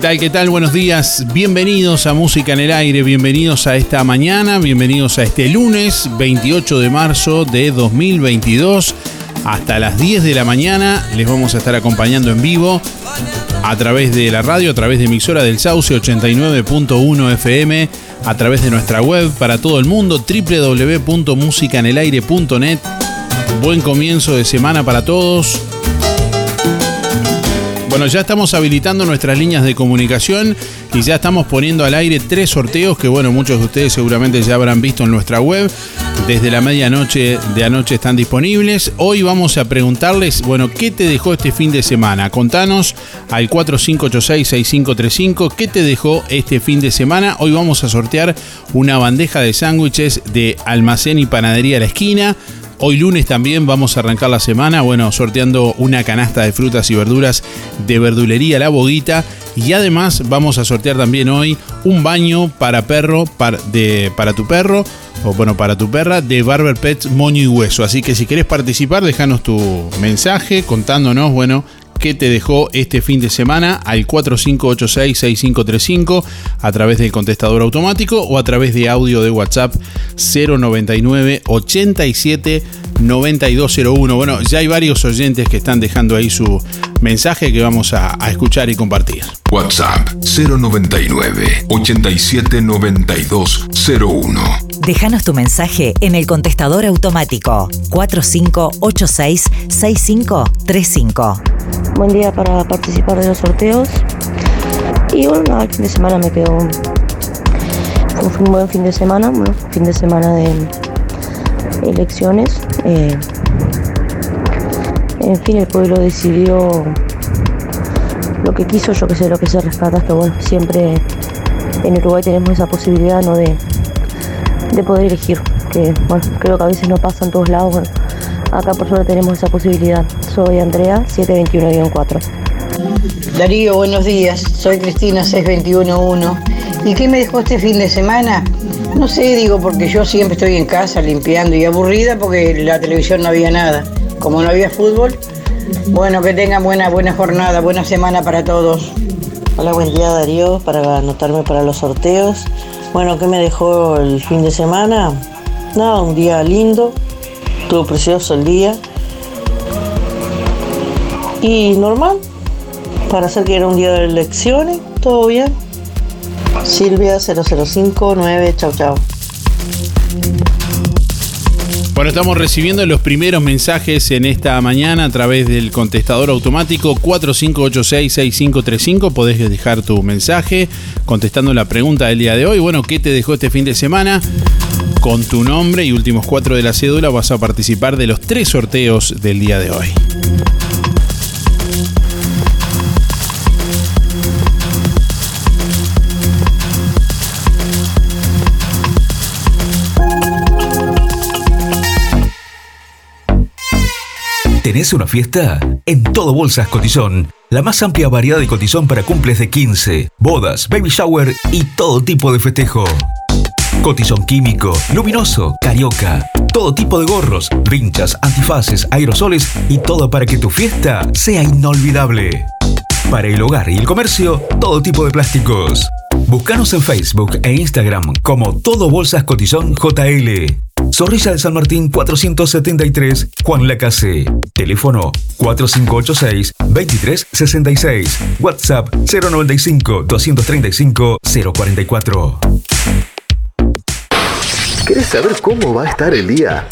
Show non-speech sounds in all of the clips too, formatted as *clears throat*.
Tal? ¿Qué tal? Buenos días. Bienvenidos a Música en el Aire. Bienvenidos a esta mañana. Bienvenidos a este lunes 28 de marzo de 2022. Hasta las 10 de la mañana les vamos a estar acompañando en vivo a través de la radio, a través de emisora del Sauce 89.1 FM, a través de nuestra web para todo el mundo www.musicanelaire.net. Buen comienzo de semana para todos. Bueno, ya estamos habilitando nuestras líneas de comunicación y ya estamos poniendo al aire tres sorteos que, bueno, muchos de ustedes seguramente ya habrán visto en nuestra web. Desde la medianoche de anoche están disponibles. Hoy vamos a preguntarles, bueno, ¿qué te dejó este fin de semana? Contanos al 4586-6535, ¿qué te dejó este fin de semana? Hoy vamos a sortear una bandeja de sándwiches de almacén y panadería La Esquina Hoy lunes también vamos a arrancar la semana, bueno, sorteando una canasta de frutas y verduras de verdulería La Boguita. Y además vamos a sortear también hoy un baño para perro, para, de, para tu perro, o bueno, para tu perra, de Barber Pets Moño y Hueso. Así que si querés participar, déjanos tu mensaje contándonos, bueno, qué te dejó este fin de semana al 4586-6535 a través del contestador automático o a través de audio de WhatsApp 099 87 9201. Bueno, ya hay varios oyentes que están dejando ahí su mensaje que vamos a, a escuchar y compartir. WhatsApp 099 87 9201. Déjanos tu mensaje en el contestador automático 4586 6535. Buen día para participar de los sorteos. Y bueno, el fin de semana me quedó fue un buen fin de semana, bueno, fin de semana de elecciones. Eh, en fin, el pueblo decidió lo que quiso, yo que sé, lo que se rescata, que bueno, siempre en Uruguay tenemos esa posibilidad ¿no? de, de poder elegir, que bueno, creo que a veces no pasa en todos lados. Acá por suerte tenemos esa posibilidad. Soy Andrea, 721-4. Darío, buenos días. Soy Cristina 6211. ¿Y qué me dejó este fin de semana? No sé, digo, porque yo siempre estoy en casa limpiando y aburrida porque la televisión no había nada. Como no había fútbol, bueno, que tengan buena, buena jornada, buena semana para todos. Hola, buen día Darío, para anotarme para los sorteos. Bueno, ¿qué me dejó el fin de semana? Nada, un día lindo, estuvo precioso el día. Y normal, para hacer que era un día de elecciones, todo bien. Silvia 0059, chau chau. Bueno, estamos recibiendo los primeros mensajes en esta mañana a través del contestador automático 4586-6535. Podés dejar tu mensaje contestando la pregunta del día de hoy. Bueno, ¿qué te dejó este fin de semana? Con tu nombre y últimos cuatro de la cédula vas a participar de los tres sorteos del día de hoy. ¿Tenés una fiesta? En todo Bolsas Cotizón, la más amplia variedad de cotizón para cumples de 15, bodas, baby shower y todo tipo de festejo. Cotizón químico, luminoso, carioca, todo tipo de gorros, rinchas, antifaces, aerosoles y todo para que tu fiesta sea inolvidable. Para el hogar y el comercio, todo tipo de plásticos. Búscanos en Facebook e Instagram como Todo Bolsas Cotizón JL. Zorrilla de San Martín 473, Juan Lacase. Teléfono 4586-2366. WhatsApp 095-235-044. ¿Querés saber cómo va a estar el día?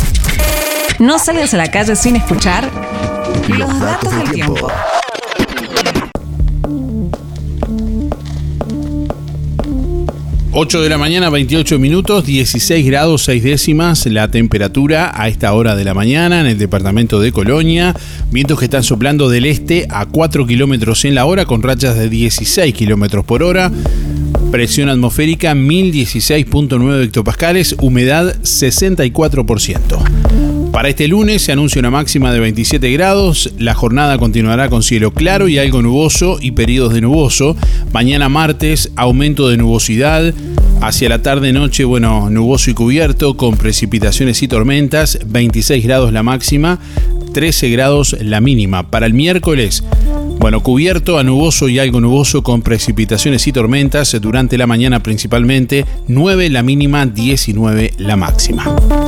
No salgas a la calle sin escuchar los, datos, del tiempo. 8 de la mañana, 28 minutos, 16 grados 6 décimas la temperatura a esta hora de la mañana en el departamento de Colonia. Vientos que están soplando del este a 4 kilómetros en la hora con rachas de 16 kilómetros por hora. Presión atmosférica 1016.9 hectopascales, humedad 64%. Para este lunes se anuncia una máxima de 27 grados, la jornada continuará con cielo claro y algo nuboso y periodos de nuboso. Mañana martes, aumento de nubosidad. Hacia la tarde-noche, bueno, nuboso y cubierto con precipitaciones y tormentas, 26 grados la máxima, 13 grados la mínima. Para el miércoles, bueno, cubierto a nuboso y algo nuboso con precipitaciones y tormentas durante la mañana principalmente, 9 la mínima, 19 la máxima.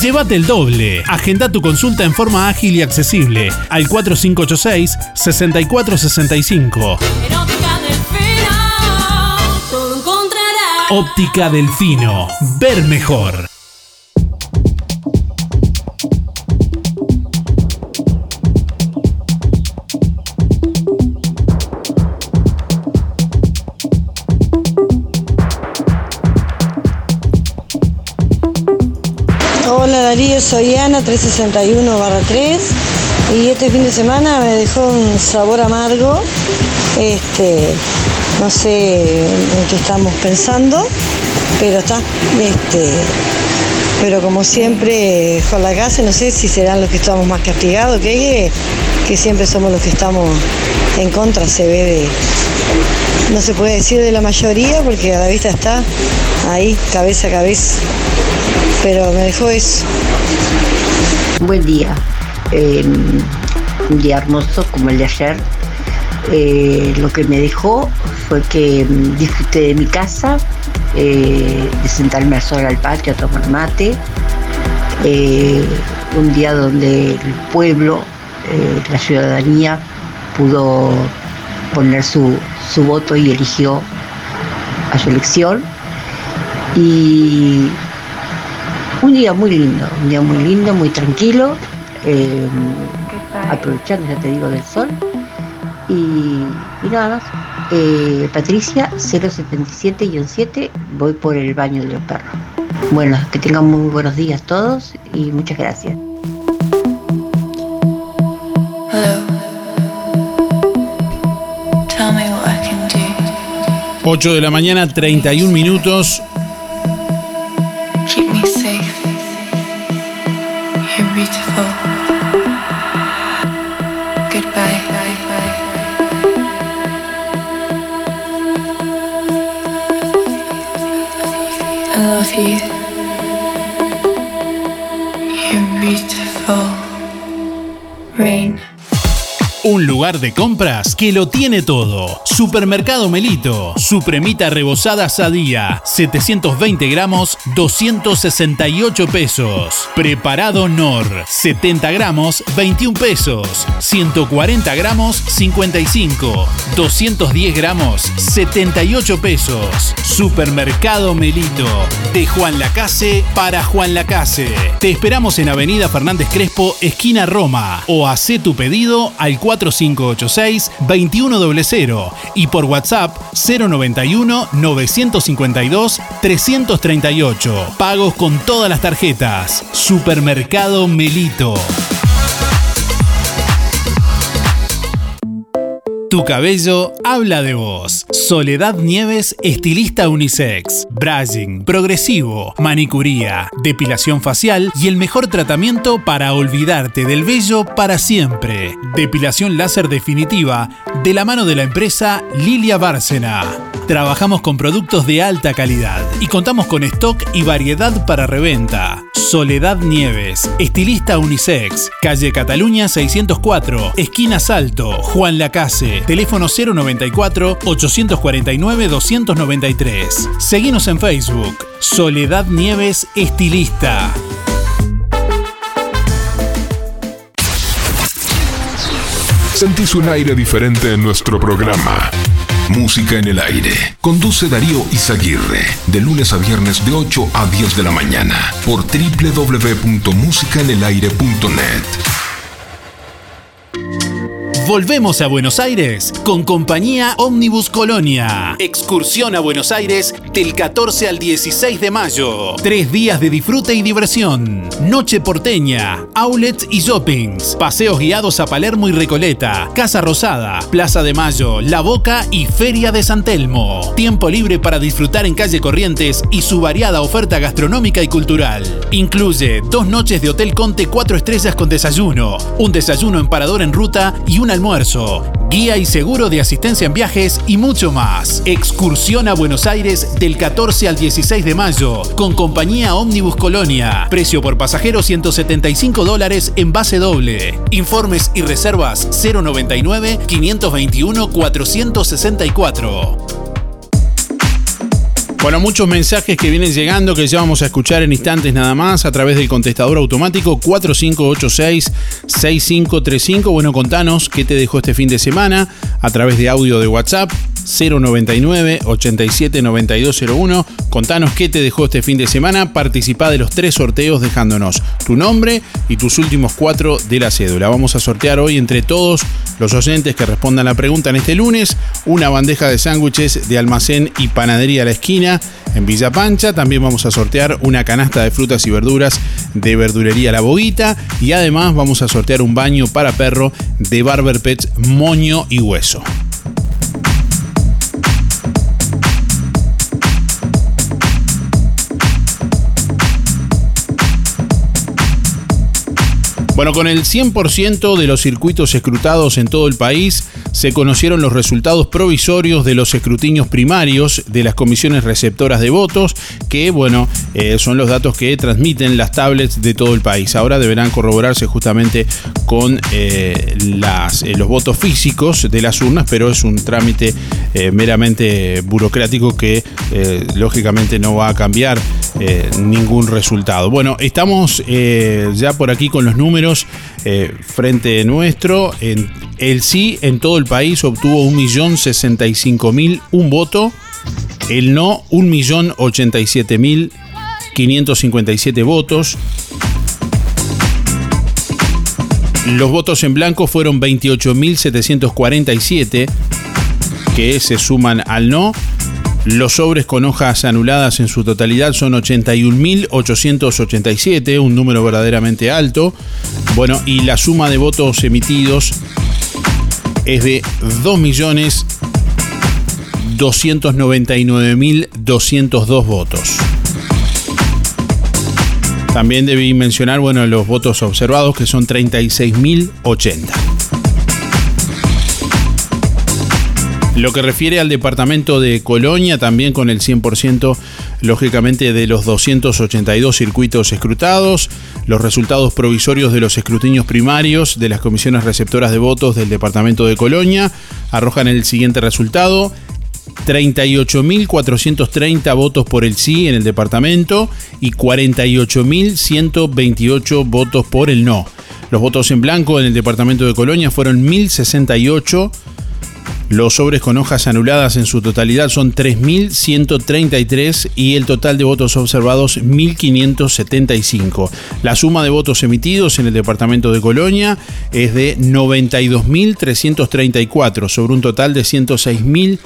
Llévate el doble. Agenda tu consulta en forma ágil y accesible al 4586-6465. Óptica Delfino. Ver mejor. Darío, soy Ana 361-3 y este fin de semana me dejó un sabor amargo. Este, no sé en qué estamos pensando, pero está. Este, pero como siempre, con la casa, no sé si serán los que estamos más castigados, que, que siempre somos los que estamos en contra, se ve de. No se puede decir de la mayoría porque a la vista está ahí, cabeza a cabeza pero me dejó eso. Buen día. Em, un día hermoso como el de ayer. Eh, lo que me dejó fue que em, disfruté de mi casa, eh, de sentarme a sol al patio a tomar mate. Eh, un día donde el pueblo, la ciudadanía, pudo poner su, su voto y eligió a su elección. Y un día muy lindo, un día muy lindo, muy tranquilo, eh, aprovechando, ya te digo, del sol. Y, y nada más. Eh, Patricia 077-7, voy por el baño de los perros. Bueno, que tengan muy buenos días todos y muchas gracias. 8 de la mañana, 31 minutos. De compras que lo tiene todo. Supermercado Melito. Supremita rebozada Sadía. 720 gramos, 268 pesos. Preparado Nor. 70 gramos, 21 pesos. 140 gramos, 55. 210 gramos, 78 pesos. Supermercado Melito. De Juan Lacase para Juan Lacase. Te esperamos en Avenida Fernández Crespo, esquina Roma. O haz tu pedido al 4586-2100 y por WhatsApp 091-952-338. Pagos con todas las tarjetas. Supermercado Melito. Tu cabello habla de vos. Soledad Nieves, estilista unisex. Brushing, progresivo, manicuría, depilación facial y el mejor tratamiento para olvidarte del vello para siempre. Depilación láser definitiva de la mano de la empresa Lilia Bárcena. Trabajamos con productos de alta calidad y contamos con stock y variedad para reventa. Soledad Nieves, estilista unisex, calle Cataluña 604, esquina Salto, Juan Lacase, teléfono 094-849-293. Seguimos en Facebook, Soledad Nieves, estilista. Sentís un aire diferente en nuestro programa. Música en el aire. Conduce Darío Izaguirre. De lunes a viernes de 8 a 10 de la mañana. Por www.musicaenelaire.net. Volvemos a Buenos Aires con compañía Omnibus Colonia. Excursión a Buenos Aires del 14 al 16 de mayo. Tres días de disfrute y diversión. Noche porteña, outlets y shoppings. Paseos guiados a Palermo y Recoleta. Casa Rosada, Plaza de Mayo, La Boca y Feria de San Telmo. Tiempo libre para disfrutar en calle Corrientes y su variada oferta gastronómica y cultural. Incluye dos noches de Hotel Conte 4 estrellas con desayuno, un desayuno en parador en ruta y un almuerzo, guía y seguro de asistencia en viajes y mucho más. Excursión a Buenos Aires del 14 al 16 de mayo con compañía Omnibus Colonia. Precio por pasajero 175 dólares en base doble. Informes y reservas 099 521 464. Bueno, muchos mensajes que vienen llegando que ya vamos a escuchar en instantes nada más a través del contestador automático 4586-6535. Bueno, contanos qué te dejó este fin de semana a través de audio de WhatsApp 099 87 9201. Contanos qué te dejó este fin de semana. Participa de los tres sorteos dejándonos tu nombre y tus últimos cuatro de la cédula. Vamos a sortear hoy entre todos los oyentes que respondan la pregunta en este lunes una bandeja de sándwiches de almacén y panadería a la esquina en Villa Pancha. También vamos a sortear una canasta de frutas y verduras de verdulería La Boguita. Y además vamos a sortear un baño para perro de Barber Pets Moño y Hueso. Bueno, con el 100% de los circuitos escrutados en todo el país, se conocieron los resultados provisorios de los escrutinios primarios de las comisiones receptoras de votos, que, bueno, eh, son los datos que transmiten las tablets de todo el país. Ahora deberán corroborarse justamente con eh, eh, los votos físicos de las urnas, pero es un trámite meramente burocrático que lógicamente no va a cambiar ningún resultado. Bueno, estamos ya por aquí con los números frente nuestro. En, el sí en todo el país obtuvo 1.065.001 voto. El no, 1.087.557 votos. Los votos en blanco fueron 28.747 que se suman al no. Los sobres con hojas anuladas en su totalidad son 81.887, un número verdaderamente alto. Bueno, y la suma de votos emitidos es de 2.299.202 votos. También debí mencionar, bueno, los votos observados que son 36.080. Lo que refiere al departamento de Colonia, también con el 100% lógicamente de los 282 circuitos escrutados, los resultados provisorios de los escrutinios primarios de las comisiones receptoras de votos del departamento de Colonia arrojan el siguiente resultado. 38.430 votos por el sí en el departamento y 48.128 votos por el no. Los votos en blanco en el departamento de Colonia fueron 1.068 los sobres con hojas anuladas en su totalidad son 3.133 y el total de votos observados 1.575. La suma de votos emitidos en el departamento de Colonia es de 92.334 sobre un total de 106.000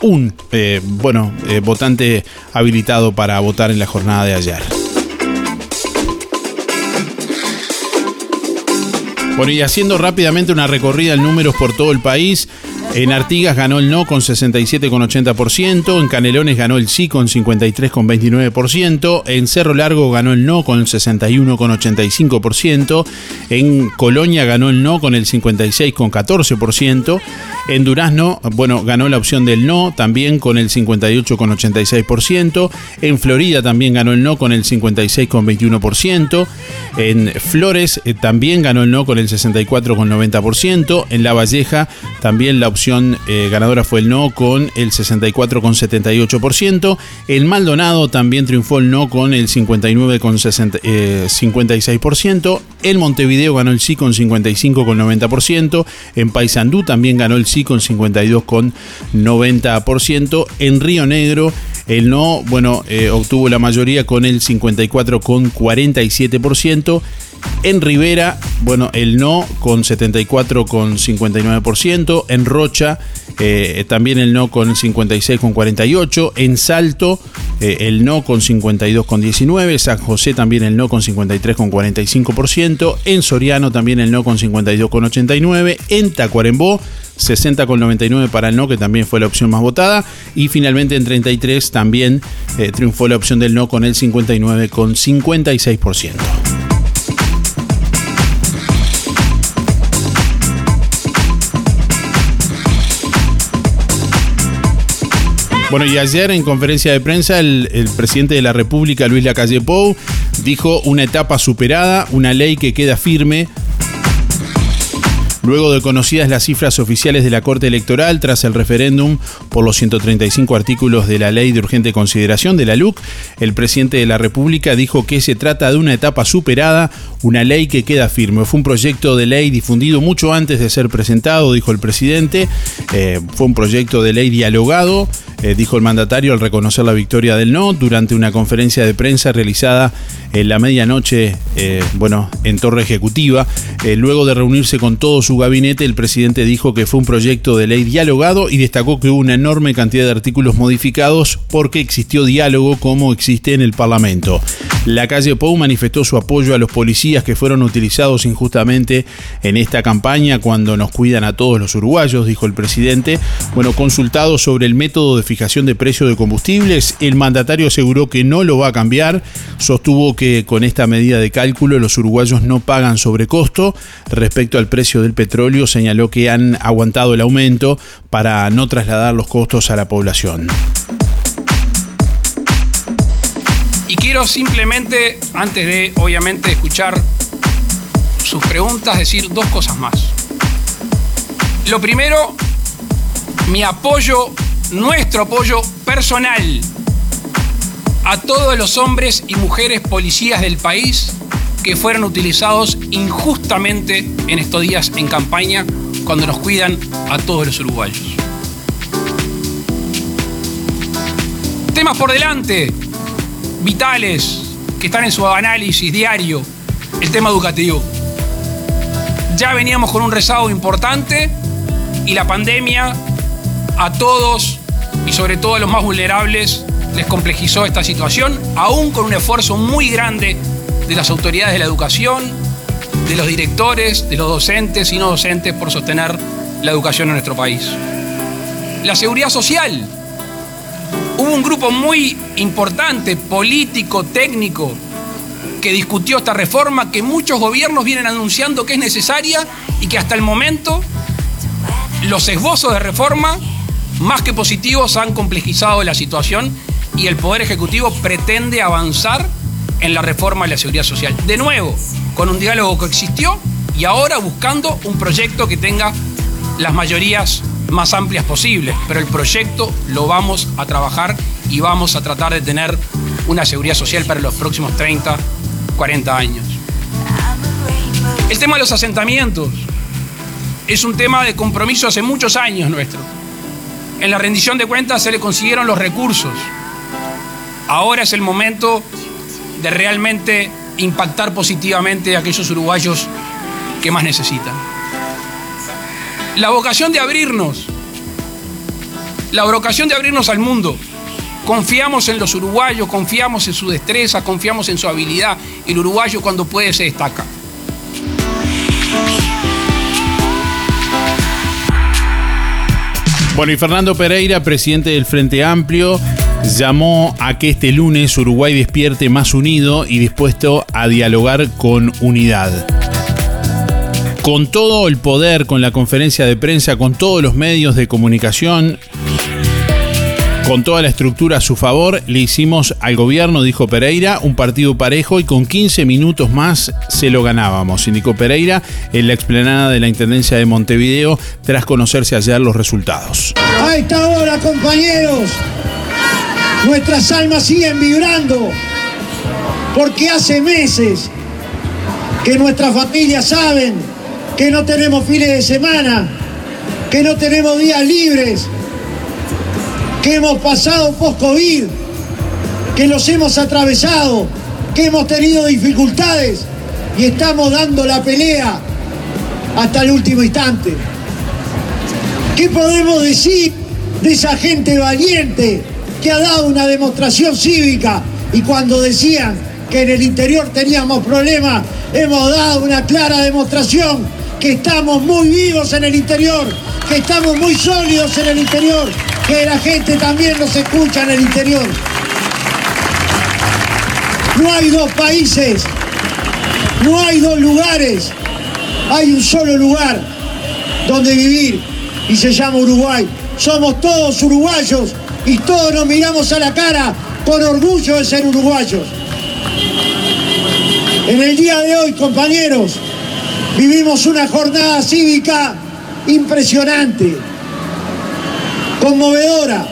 un eh, bueno, eh, votante habilitado para votar en la jornada de ayer. Bueno, y haciendo rápidamente una recorrida en números por todo el país, en Artigas ganó el no con 67,80%, en Canelones ganó el sí con 53,29%, en Cerro Largo ganó el no con 61,85%, en Colonia ganó el no con el 56,14%, en Durazno, bueno, ganó la opción del no también con el 58,86%, en Florida también ganó el no con el 56,21%, en Flores eh, también ganó el no con el 64,90%, en La Valleja también la opción eh, ganadora fue el no con el 64,78%. El Maldonado también triunfó el no con el 59,56%. El Montevideo ganó el sí con 55,90%. En Paysandú también ganó el sí con 52,90%. En Río Negro el no, bueno, eh, obtuvo la mayoría con el 54,47%. En Rivera, bueno, el no con 74,59%. En Rocha, eh, también el no con 56,48%. En Salto, eh, el no con 52,19%. San José también el no con 53,45%. En Soriano también el no con 52,89%. En Tacuarembó, 60,99 para el no, que también fue la opción más votada. Y finalmente en 33 también eh, triunfó la opción del no con el 59,56%. Bueno, y ayer en conferencia de prensa el, presidente de la República, Luis Lacalle Pou, dijo una etapa superada, una ley que queda firme, Luego de conocidas las cifras oficiales de la Corte Electoral tras el referéndum por los 135 artículos de la Ley de Urgente Consideración de la LUC, el presidente de la República dijo que se trata de una etapa superada, una ley que queda firme. Fue un proyecto de ley difundido mucho antes de ser presentado, dijo el presidente. Eh, fue un proyecto de ley dialogado, eh, dijo el mandatario al reconocer la victoria del no durante una conferencia de prensa realizada en la medianoche, eh, bueno, en Torre Ejecutiva. luego de reunirse con todo su gabinete, el presidente dijo que fue un proyecto de ley dialogado y destacó que hubo una enorme cantidad de artículos modificados porque existió diálogo como existe en el Parlamento. La calle Pou manifestó su apoyo a los policías que fueron utilizados injustamente en esta campaña cuando nos cuidan a todos los uruguayos, dijo el presidente. Bueno, consultado sobre el método de fijación de precio de combustibles, el mandatario aseguró que no lo va a cambiar, sostuvo que con esta medida de cálculo los uruguayos no pagan sobrecosto respecto al precio del petróleo, señaló que han aguantado el aumento para no trasladar los costos a la población. Y quiero simplemente, antes de obviamente escuchar sus preguntas, decir dos cosas más. Lo primero, mi apoyo, nuestro apoyo personal a todos los hombres y mujeres policías del país que fueron utilizados injustamente en estos días en campaña cuando nos cuidan a todos los uruguayos. Temas por delante, vitales, que están en su análisis diario, el tema educativo. Ya veníamos con un rezago importante y la pandemia a todos y sobre todo a los más vulnerables les complejizó esta situación, aún con un esfuerzo muy grande de las autoridades de la educación, de los directores, de los docentes y no docentes por sostener la educación en nuestro país. La seguridad social. Hubo un grupo muy importante, político, técnico, que discutió esta reforma que muchos gobiernos vienen anunciando que es necesaria y que hasta el momento los esbozos de reforma, más que positivos, han complejizado la situación y el Poder Ejecutivo pretende avanzar en la reforma de la seguridad social. De nuevo, con un diálogo que existió y ahora buscando un proyecto que tenga las mayorías más amplias posibles, pero el proyecto lo vamos a trabajar y vamos a tratar de tener una seguridad social para los próximos 30, 40 años. El tema de los asentamientos es un tema de compromiso hace muchos años nuestro. En la rendición de cuentas se le consiguieron los recursos. Ahora es el momento de realmente impactar positivamente a aquellos uruguayos que más necesitan. La vocación de abrirnos, la vocación de abrirnos al mundo. Confiamos en los uruguayos, confiamos en su destreza, confiamos en su habilidad. El uruguayo cuando puede se destaca. Bueno, y Fernando Pereira, presidente del Frente Amplio, llamó a que este lunes Uruguay despierte más unido y dispuesto a dialogar con unidad. Con todo el poder, con la conferencia de prensa, con todos los medios de comunicación, con toda la estructura a su favor, le hicimos al gobierno, dijo Pereira, un partido parejo y con 15 minutos más se lo ganábamos, indicó Pereira en la explanada de la Intendencia de Montevideo tras conocerse ayer los resultados. A esta hora, compañeros, nuestras almas siguen vibrando porque hace meses que nuestras familias saben que no tenemos fines de semana, que no tenemos días libres, que hemos pasado post-COVID, que los hemos atravesado, que hemos tenido dificultades y estamos dando la pelea hasta el último instante. ¿Qué podemos decir de esa gente valiente que ha dado una demostración cívica y cuando decían que en el interior teníamos problemas, hemos dado una clara demostración que estamos muy vivos en el interior, que estamos muy sólidos en el interior, que la gente también nos escucha en el interior. No hay dos países, no hay dos lugares, hay un solo lugar donde vivir y se llama Uruguay. Somos todos uruguayos y todos nos miramos a la cara con orgullo de ser uruguayos. En el día de hoy, compañeros, vivimos una jornada cívica impresionante, conmovedora.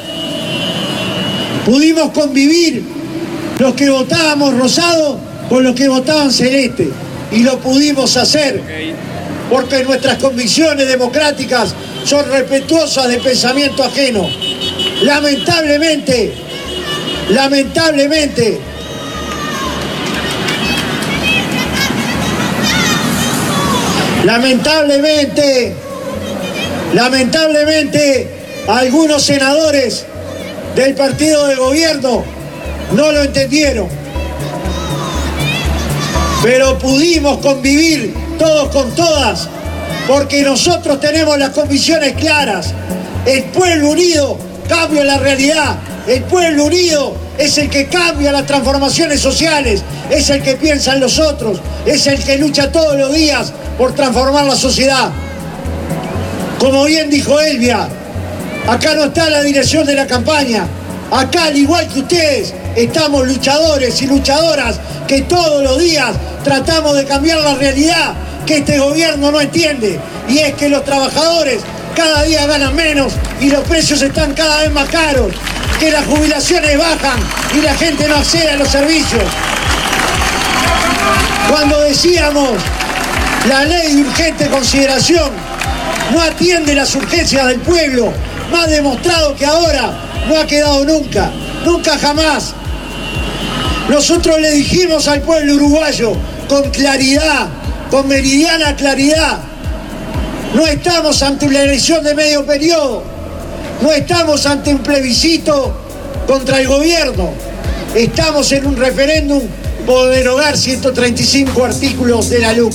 Pudimos convivir los que votábamos rosado con los que votaban celeste y lo pudimos hacer porque nuestras convicciones democráticas son respetuosas de pensamiento ajeno. Lamentablemente, lamentablemente, lamentablemente, lamentablemente, algunos senadores del partido de gobierno no lo entendieron. Pero pudimos convivir todos con todas porque nosotros tenemos las convicciones claras. El pueblo unido cambia la realidad. El pueblo unido es el que cambia las transformaciones sociales, es el que piensa en los otros, es el que lucha todos los días por transformar la sociedad. Como bien dijo Elvia, acá no está la dirección de la campaña, acá al igual que ustedes estamos luchadores y luchadoras que todos los días tratamos de cambiar la realidad que este gobierno no entiende y es que los trabajadores cada día ganan menos y los precios están cada vez más caros, que las jubilaciones bajan y la gente no accede a los servicios. Cuando decíamos la ley de urgente consideración no atiende las urgencias del pueblo, más demostrado que ahora no ha quedado nunca. nunca jamás. Nosotros le dijimos al pueblo uruguayo con claridad, con meridiana claridad, no estamos ante una elección de medio periodo, no estamos ante un plebiscito contra el gobierno, estamos en un referéndum por derogar 135 artículos de la LUC.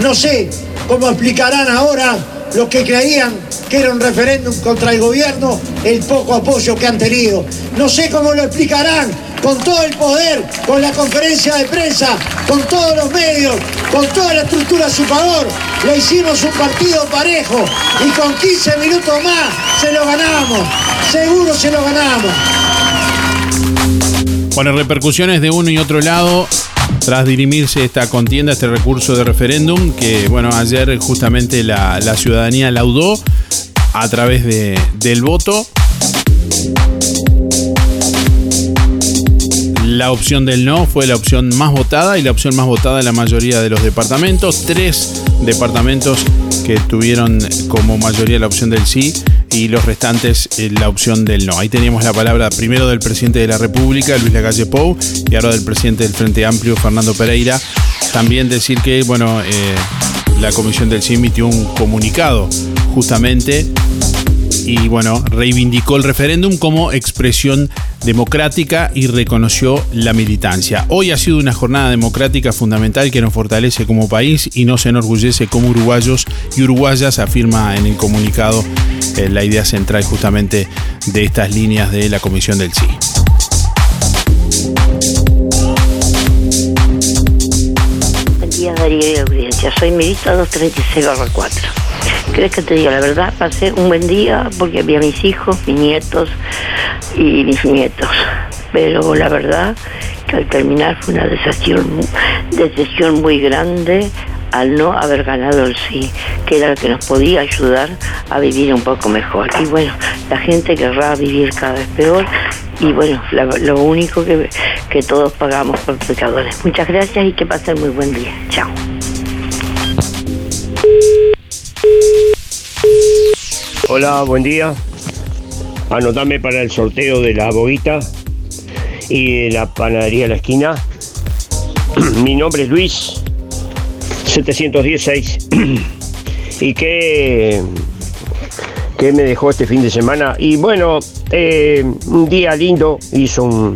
No sé cómo explicarán ahora los que creían que era un referéndum contra el gobierno el poco apoyo que han tenido. No sé cómo lo explicarán con todo el poder, con la conferencia de prensa, con todos los medios, con toda la estructura a su favor. Le hicimos un partido parejo y con 15 minutos más se lo ganamos. Seguro se lo ganamos. Bueno, repercusiones de uno y otro lado tras dirimirse esta contienda, este recurso de referéndum, que bueno, ayer justamente la, ciudadanía laudó a través de, del voto. La opción del no fue la opción más votada y la opción más votada en la mayoría de los departamentos. Tres departamentos que tuvieron como mayoría la opción del sí y los restantes eh, la opción del no. Ahí teníamos la palabra primero del presidente de la República, Luis Lacalle Pou, y ahora del presidente del Frente Amplio, Fernando Pereira. También decir que, bueno, eh, la comisión del sí emitió un comunicado justamente y bueno, reivindicó el referéndum como expresión democrática y reconoció la militancia. Hoy ha sido una jornada democrática fundamental que nos fortalece como país y nos enorgullece como uruguayos y uruguayas, afirma en el comunicado eh, la idea central justamente de estas líneas de la Comisión del Sí. Buen día Darío y audiencia, soy Mirita 236-4. ¿Crees que te diga la verdad? Pasé un buen día porque había mis hijos, mis nietos y mis nietos. Pero la verdad que al terminar fue una decisión, decisión muy grande al no haber ganado el sí, que era lo que nos podía ayudar a vivir un poco mejor. Y bueno, la gente querrá vivir cada vez peor y bueno, lo único que, que todos pagamos por pecadores. Muchas gracias y que pasen muy buen día. Chao. Hola, buen día. Anotame para el sorteo de la boguita y de la panadería a la esquina. *clears throat* Mi nombre es Luis, 716. *clears throat* ¿Y qué, qué me dejó este fin de semana? Y bueno, eh, un día lindo, hizo un,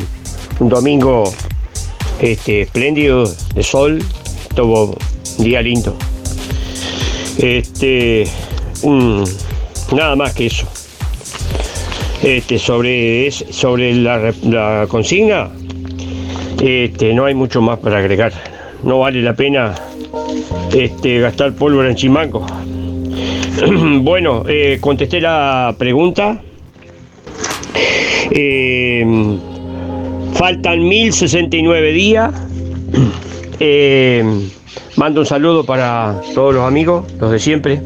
domingo este, espléndido de sol, tuvo un día lindo. Este, un- nada más que eso. Este, sobre, sobre la, re- la consigna, este, no hay mucho más para agregar. No vale la pena este, gastar pólvora en chimango. *clears throat* bueno, eh, contesté la pregunta. Eh, faltan 1069 días. Eh, mando un saludo para todos los amigos, los de siempre.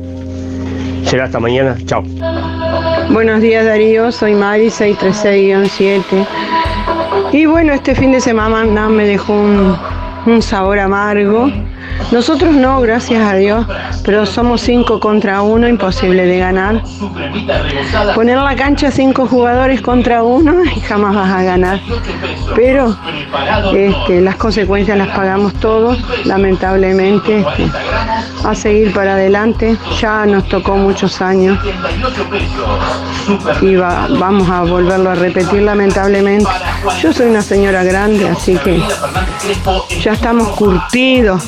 Hasta mañana. Chao. Buenos días Darío, soy Mari 636-7. Y bueno, este fin de semana me dejó un sabor amargo. Nosotros no, gracias a Dios, pero somos cinco contra uno, imposible de ganar. Poner la cancha cinco jugadores contra uno *laughs* y jamás vas a ganar. Pero este, las consecuencias las pagamos todos, lamentablemente. este, a seguir para adelante, ya nos tocó muchos años y va- vamos a volverlo a repetir lamentablemente. Yo soy una señora grande, así que ya estamos curtidos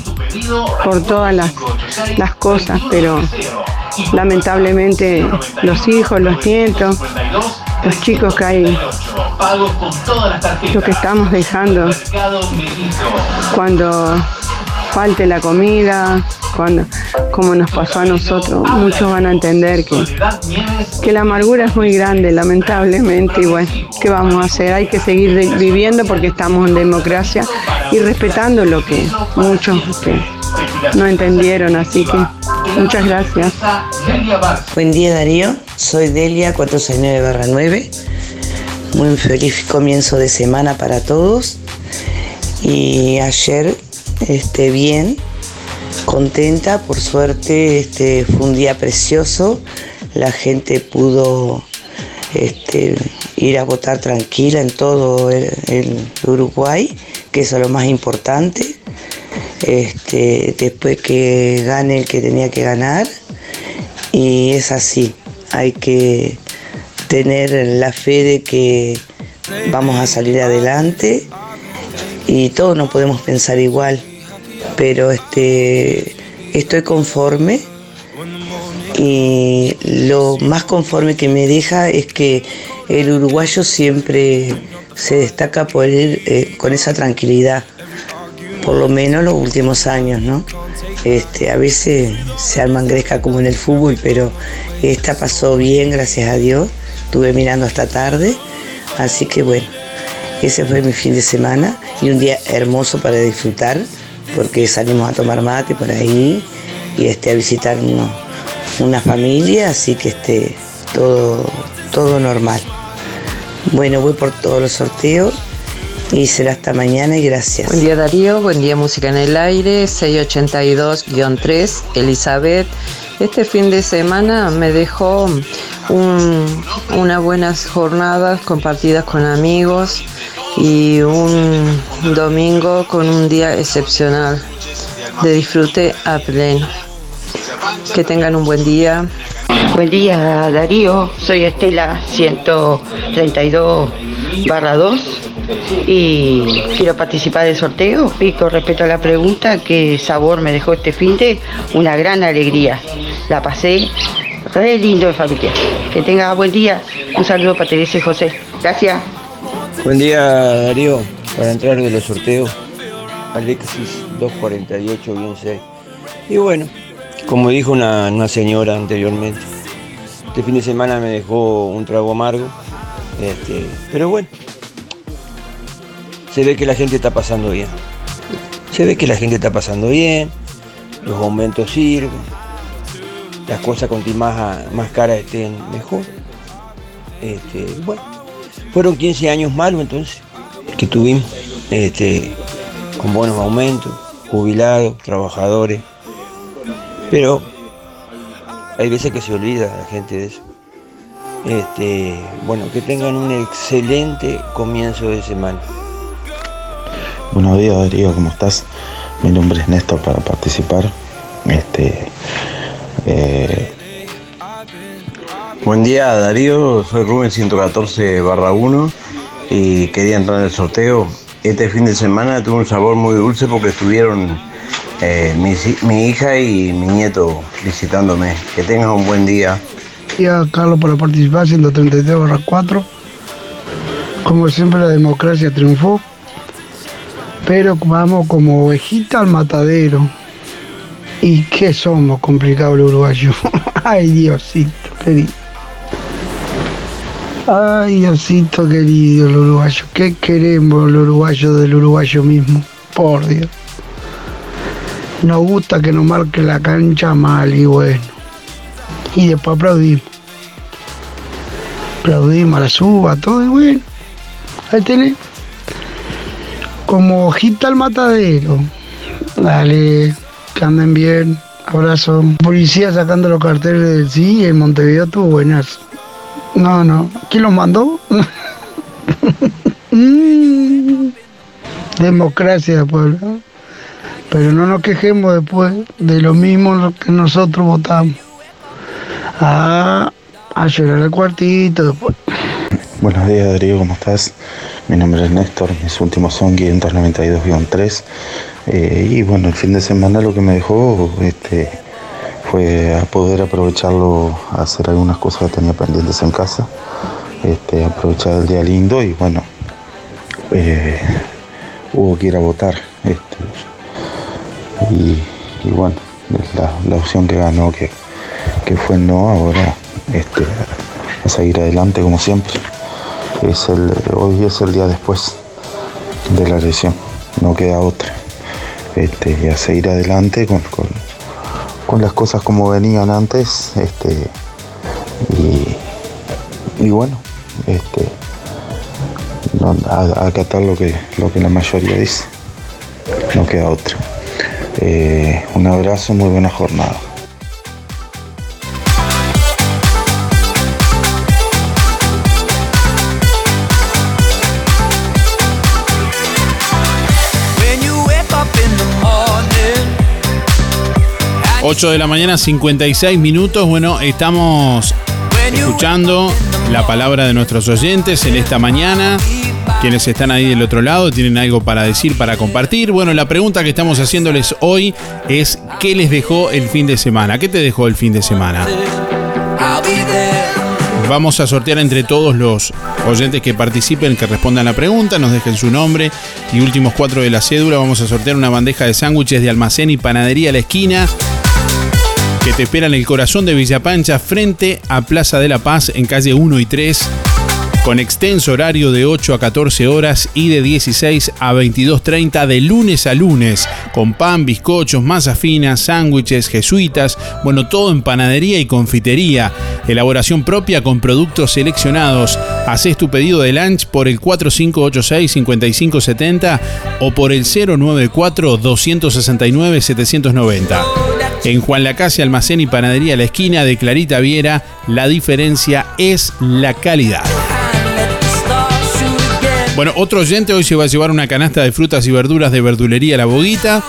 por todas las, las cosas, pero lamentablemente los hijos, los nietos, los chicos que hay, lo que estamos dejando cuando falte la comida, cuando, como nos pasó a nosotros, muchos van a entender que, que la amargura es muy grande, lamentablemente, y bueno, ¿qué vamos a hacer? Hay que seguir viviendo porque estamos en democracia respetando lo que muchos este, no entendieron, así que muchas gracias. Buen día Darío, soy Delia 469-9. Muy feliz comienzo de semana para todos. Y ayer, este, bien, contenta, por suerte, este, fue un día precioso. La gente pudo este, ir a votar tranquila en todo el Uruguay, que eso es lo más importante. Este, después que gane el que tenía que ganar. Y es así, hay que tener la fe de que vamos a salir adelante y todos no podemos pensar igual, pero este, estoy conforme y lo más conforme que me deja es que el uruguayo siempre se destaca por ir eh, con esa tranquilidad, por lo menos los últimos años, ¿no? Este, a veces se arman gresca como en el fútbol, pero esta pasó bien, gracias a Dios. Estuve mirando hasta tarde, así que bueno, ese fue mi fin de semana y un día hermoso para disfrutar, porque salimos a tomar mate por ahí y este, a visitar una familia, así que este, todo, todo normal. Bueno, voy por todos los sorteos y será hasta mañana y gracias. Buen día Darío, buen día Música en el Aire, 682-3, Elizabeth. Este fin de semana me dejó un- unas buenas jornadas compartidas con amigos y un domingo con un día excepcional de disfrute a pleno. Que tengan un buen día. Buen día Darío, soy Estela 132 barra 2 y quiero participar del sorteo y con respecto a la pregunta, ¿qué sabor me dejó este fin de? Una gran alegría, la pasé re lindo en familia. Que tenga buen día, un saludo para Teresa y José. Gracias. Buen día Darío, para entrar de los sorteos, Alexis 248-6. Y bueno, como dijo una, señora anteriormente, este fin de semana me dejó un trago amargo, este, pero bueno, se ve que la gente está pasando bien. Se ve que la gente está pasando bien, los aumentos sirven, las cosas con más, más caras estén mejor. Este, bueno, fueron 15 años malos entonces que tuvimos, este, con buenos aumentos, jubilados, trabajadores, pero hay veces que se olvida la gente de eso. Este, bueno, que tengan un excelente comienzo de semana. Buenos días Darío, ¿cómo estás? Mi nombre es Néstor para participar. Este, eh, Buen día Darío, soy Rubén 114 barra 1 y quería entrar en el sorteo. Este fin de semana tuvo un sabor muy dulce porque estuvieron eh, mi, mi hija y mi nieto visitándome. Que tengas un buen día. Gracias Carlos por participar, 133 barra 4. Como siempre la democracia triunfó, pero vamos como ovejita al matadero. ¿Y qué somos complicados el uruguayo? *laughs* Ay Diosito querido. Ay Diosito querido el uruguayo. ¿Qué queremos el uruguayo del uruguayo mismo? Por Dios. Nos gusta que nos marque la cancha mal y bueno. Y después aplaudimos. Aplaudimos a la suba, todo y bueno. Ahí tenés. Como hojita al matadero. Dale, que anden bien. Abrazo. Policía sacando los carteles del sí en Montevideo estuvo buenas. No, no. ¿Quién los mandó? *laughs* Mm. Democracia, pueblo. Pero no nos quejemos después de lo mismo que nosotros votamos. Ah, a llorar al cuartito después. buenos días Darío, ¿cómo estás? Mi nombre es Néstor, mis últimos son 592-3. Eh, y bueno, el fin de semana lo que me dejó este, fue a poder aprovecharlo, a hacer algunas cosas que tenía pendientes en casa. Este, aprovechar el día lindo y bueno, eh, hubo que ir a votar. Este, y, bueno, la, la opción que ganó, que, que fue no, ahora este, a seguir adelante como siempre. Es el, hoy es el día después de la elección, no queda otra. Este, y a seguir adelante con, con, con las cosas como venían antes. Este, y, y bueno, este, no, a, a acatar lo que, lo que la mayoría dice. No queda otra. Eh, un abrazo, muy buena jornada. Ocho de la mañana, 56 minutos. Bueno, estamos escuchando la palabra de nuestros oyentes en esta mañana. Quienes están ahí del otro lado tienen algo para decir, para compartir. Bueno, la pregunta que estamos haciéndoles hoy es ¿qué les dejó el fin de semana? ¿Qué te dejó el fin de semana? Vamos a sortear entre todos los oyentes que participen, que respondan la pregunta, nos dejen su nombre y últimos cuatro de la cédula. Vamos a sortear una bandeja de sándwiches de almacén y panadería a la esquina que te espera en el corazón de Villapancha frente a Plaza de la Paz en calle 1 y 3 con extenso horario de 8 a 14 horas y de 16 a 22.30 de lunes a lunes, con pan, bizcochos, masa fina, sándwiches, jesuitas, bueno, todo en panadería y confitería, elaboración propia con productos seleccionados. Haces tu pedido de lunch por el 4586-5570 o por el 094-269-790. En Juan Lacase, Almacén y Panadería La Esquina de Clarita Viera, la diferencia es la calidad. Bueno, otro oyente hoy se va a llevar una canasta de frutas y verduras de Verdulería La Boguita.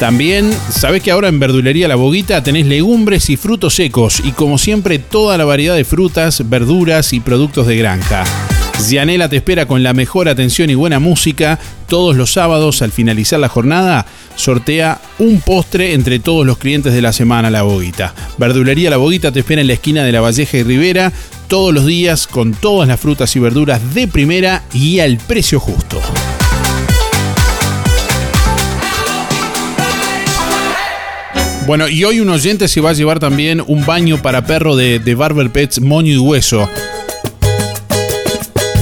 También, sabes que ahora en Verdulería La Boguita tenés legumbres y frutos secos y como siempre toda la variedad de frutas, verduras y productos de granja. Gianela te espera con la mejor atención y buena música. Todos los sábados, al finalizar la jornada, sortea un postre entre todos los clientes de la semana La Boguita. Verdulería La Boguita te espera en la esquina de La Valleja y Rivera todos los días con todas las frutas y verduras de primera y al precio justo. Bueno, y hoy un oyente se va a llevar también un baño para perro de, de Barber Pets Moño y Hueso.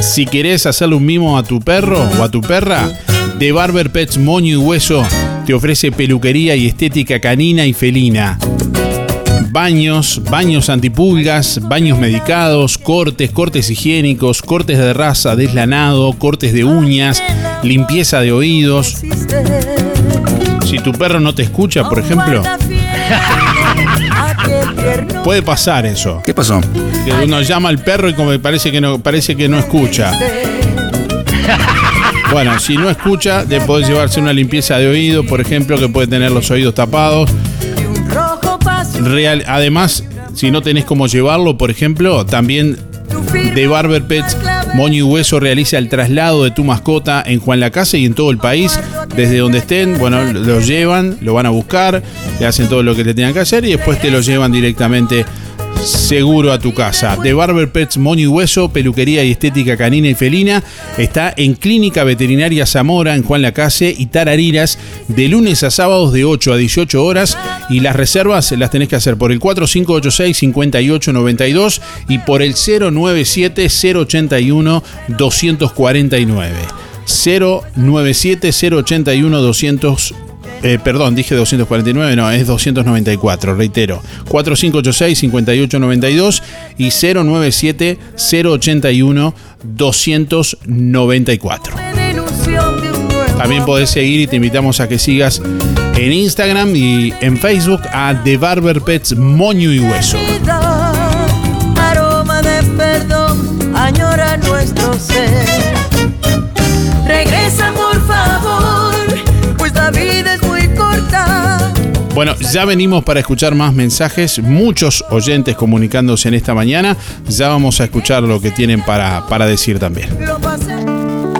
Si querés hacerle un mimo a tu perro o a tu perra, de Barber Pets Moño y Hueso te ofrece peluquería y estética canina y felina. Baños, baños antipulgas, baños medicados, cortes, cortes higiénicos, cortes de raza, deslanado, cortes de uñas, limpieza de oídos. Si tu perro no te escucha, por ejemplo, *laughs* puede pasar eso. ¿Qué pasó? Que uno llama al perro y como parece que no, parece que no escucha. Bueno, si no escucha, le podés llevarse una limpieza de oído, por ejemplo, que puede tener los oídos tapados. Real, además, si no tenés cómo llevarlo, por ejemplo, también de Barber Pets, Moño y Hueso realiza el traslado de tu mascota en Juan la Casa y en todo el país, desde donde estén, bueno, lo llevan, lo van a buscar, le hacen todo lo que te tengan que hacer y después te lo llevan directamente seguro a tu casa. De Barber Pets Moño y Hueso, peluquería y estética canina y felina, está en Clínica Veterinaria Zamora, en Juan Lacase y Tarariras, de lunes a sábados de 8 a 18 horas. Y las reservas las tenés que hacer por el 4586-5892 y por el 097-081-249. 097-081-200 eh, perdón, dije 249, no, es 294, reitero. 4586-5892 y 097-081-294. También podés seguir y te invitamos a que sigas en Instagram y en Facebook a The Barber Pets Moño y Hueso. Aroma de perdón, añora nuestro ser. Regresa por favor, pues la vida es muy corta. Bueno, ya venimos para escuchar más mensajes, muchos oyentes comunicándose en esta mañana. Ya vamos a escuchar lo que tienen para, para decir también.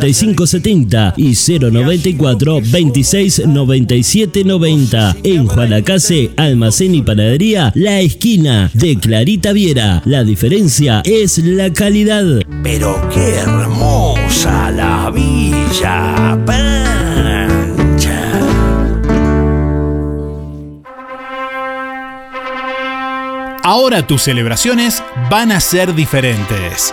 5570 y 094 26 97 90. En Juanacase, Almacén y Panadería, La Esquina de Clarita Viera. La diferencia es la calidad. Pero qué hermosa la Villa Pancha. Ahora tus celebraciones van a ser diferentes.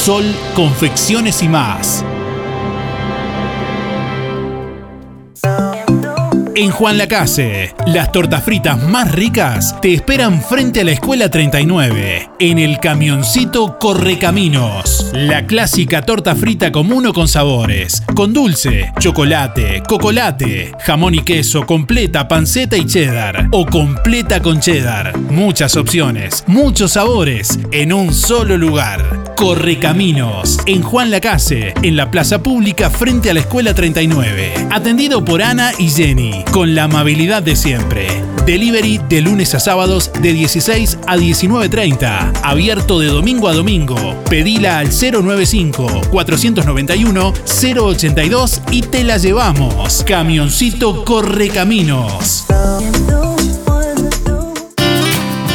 Sol, confecciones y más. En Juan Lacase, las tortas fritas más ricas te esperan frente a la Escuela 39, en el camioncito Correcaminos. La clásica torta frita común o con sabores, con dulce, chocolate, cocolate, jamón y queso, completa, panceta y cheddar, o completa con cheddar. Muchas opciones, muchos sabores, en un solo lugar. Correcaminos, en Juan Lacase, en la plaza pública frente a la Escuela 39. Atendido por Ana y Jenny, con la amabilidad de siempre. Delivery de lunes a sábados de 16 a 19.30. Abierto de domingo a domingo. Pedila al 095-491-082 y te la llevamos. Camioncito Correcaminos.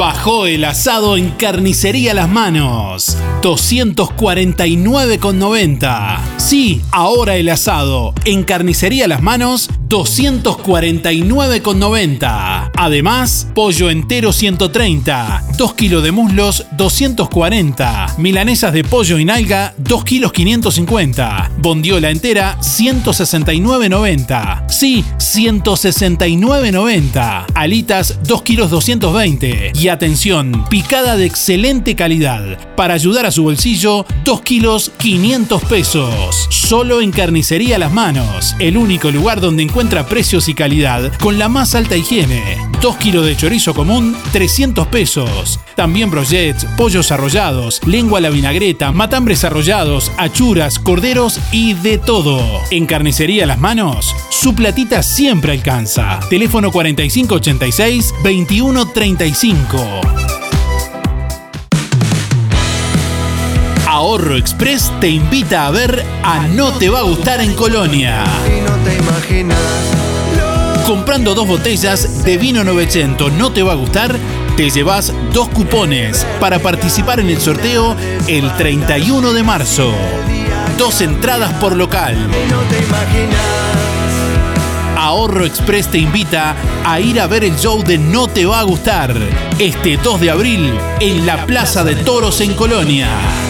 Bajó el asado en Carnicería Las Manos. 249,90. Sí, ahora el asado. En Carnicería Las Manos, 249,90. Además, pollo entero 130. 2 kilos de muslos, 240. Milanesas de pollo y nalga, 2 kilos 550. Bondiola entera, 169,90. Sí, 169,90. Alitas, 2 kilos 220. Y atención, picada de excelente calidad. Para ayudar a su bolsillo, 2 kilos 500 pesos. Solo en Carnicería Las Manos, el único lugar donde encuentra precios y calidad con la más alta higiene. 2 kilos de chorizo común, 300 pesos. También brochets, pollos arrollados, lengua a la vinagreta, matambres arrollados, achuras, corderos y de todo. En Carnicería Las Manos, su platita siempre alcanza. Teléfono 4586-2135. Ahorro Express te invita a ver a No Te Va a Gustar en Colonia. Comprando dos botellas de vino 900 No Te Va a Gustar, te llevas dos cupones para participar en el sorteo el 31 de marzo. Dos entradas por local. Ahorro Express te invita a ir a ver el show de No Te Va a Gustar este 2 de abril en la Plaza de Toros en Colonia.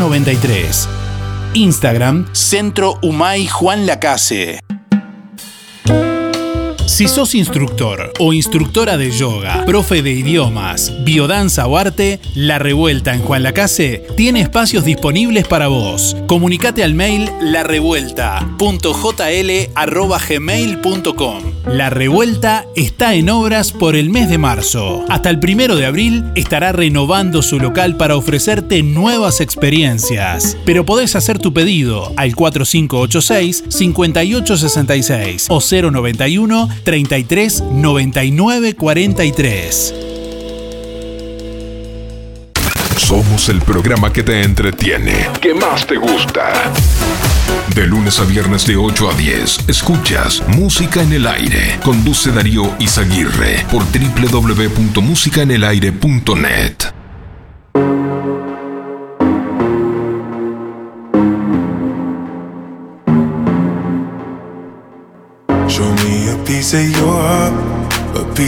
93. Instagram, Centro Humay Juan Lacase. Si sos instructor o instructora de yoga, profe de idiomas, biodanza o arte, La Revuelta en Juan Lacase tiene espacios disponibles para vos. Comunicate al mail larevuelta.jl.gmail.com La Revuelta está en obras por el mes de marzo. Hasta el primero de abril estará renovando su local para ofrecerte nuevas experiencias. Pero podés hacer tu pedido al 4586-5866 o 091 33 99 43. Somos el programa que te entretiene, que más te gusta. De lunes a viernes de 8 a 10, escuchas Música en el Aire. Conduce Darío Izaguirre por www.musicaenelaire.net.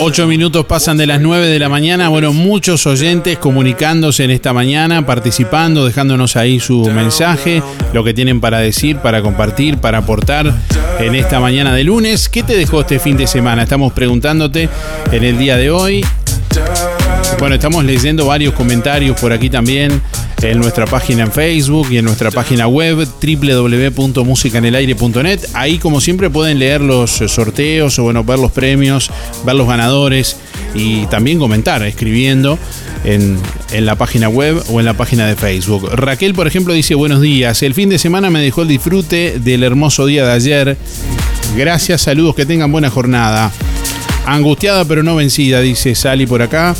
Ocho minutos pasan de las 9 de la mañana. Bueno, muchos oyentes comunicándose en esta mañana, participando, dejándonos ahí su mensaje, lo que tienen para decir, para compartir, para aportar en esta mañana de lunes. ¿Qué te dejó este fin de semana? Estamos preguntándote en el día de hoy. Bueno, estamos leyendo varios comentarios por aquí también en nuestra página en Facebook y en nuestra página web www.musicanelaire.net. Ahí, como siempre, pueden leer los sorteos o bueno, ver los premios, ver los ganadores y también comentar escribiendo en, en la página web o en la página de Facebook. Raquel, por ejemplo, dice buenos días. El fin de semana me dejó el disfrute del hermoso día de ayer. Gracias, saludos, que tengan buena jornada. Angustiada pero no vencida, dice Sally por acá.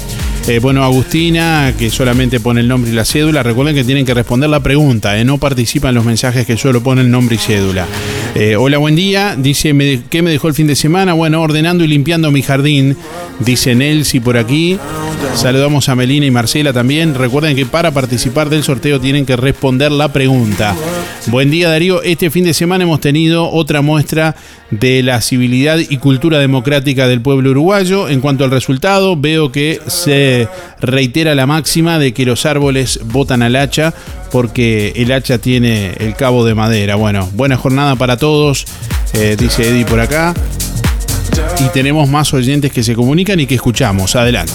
Eh, bueno, Agustina, que solamente pone el nombre y la cédula, recuerden que tienen que responder la pregunta, eh, no participan los mensajes que solo ponen nombre y cédula. Eh, hola, buen día, dice, ¿me- ¿qué me dejó el fin de semana? Bueno, ordenando y limpiando mi jardín, dice Nelsi por aquí. Saludamos a Melina y Marcela también. Recuerden que para participar del sorteo tienen que responder la pregunta. Buen día Darío, este fin de semana hemos tenido otra muestra de la civilidad y cultura democrática del pueblo uruguayo. En cuanto al resultado, veo que se reitera la máxima de que los árboles botan al hacha porque el hacha tiene el cabo de madera. Bueno, buena jornada para todos, eh, dice Eddie por acá. Y tenemos más oyentes que se comunican y que escuchamos. Adelante.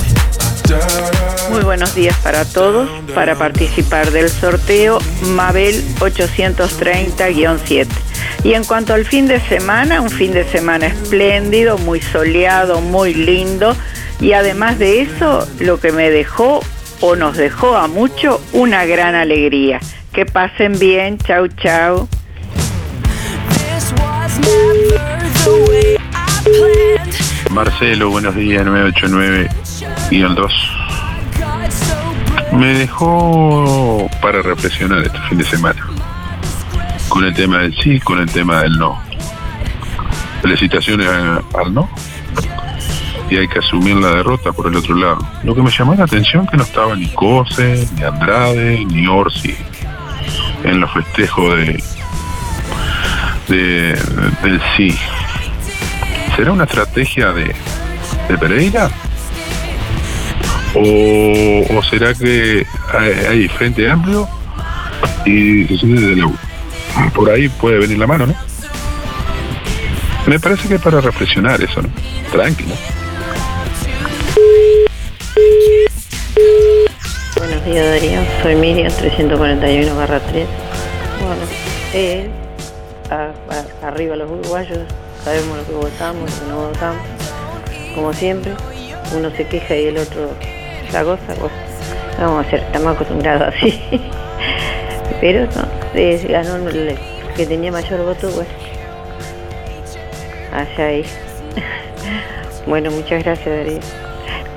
Muy buenos días para todos. Para participar del sorteo, Mabel 830-7. Y en cuanto al fin de semana, un fin de semana espléndido, muy soleado, muy lindo. Y además de eso, lo que me dejó o nos dejó a mucho, una gran alegría. Que pasen bien. Chau, chau. Marcelo, buenos días, 989-2. Me dejó para reflexionar este fin de semana. Con el tema del sí, con el tema del no. Felicitaciones al no. Y hay que asumir la derrota por el otro lado. Lo que me llamó la atención que no estaba ni Cose, ni Andrade, ni Orsi en los festejos de, de- del sí. ¿Será una estrategia de, de Pereira? ¿O, o será que hay, frente amplio y decisiones de la U? Por ahí puede venir la mano, ¿no? Me parece que es para reflexionar eso, ¿no? Tranquilo. Buenos días Darío, soy Miriam 341 barra 3. Bueno, eh, arriba los uruguayos, sabemos lo que votamos, lo no votamos. Como siempre, uno se queja y el otro la goza. Bueno, vamos a hacer, estamos acostumbrados así. *laughs* Pero no, eh, ganó que tenía mayor voto, bueno. Allá ahí. *laughs* bueno, muchas gracias Darío.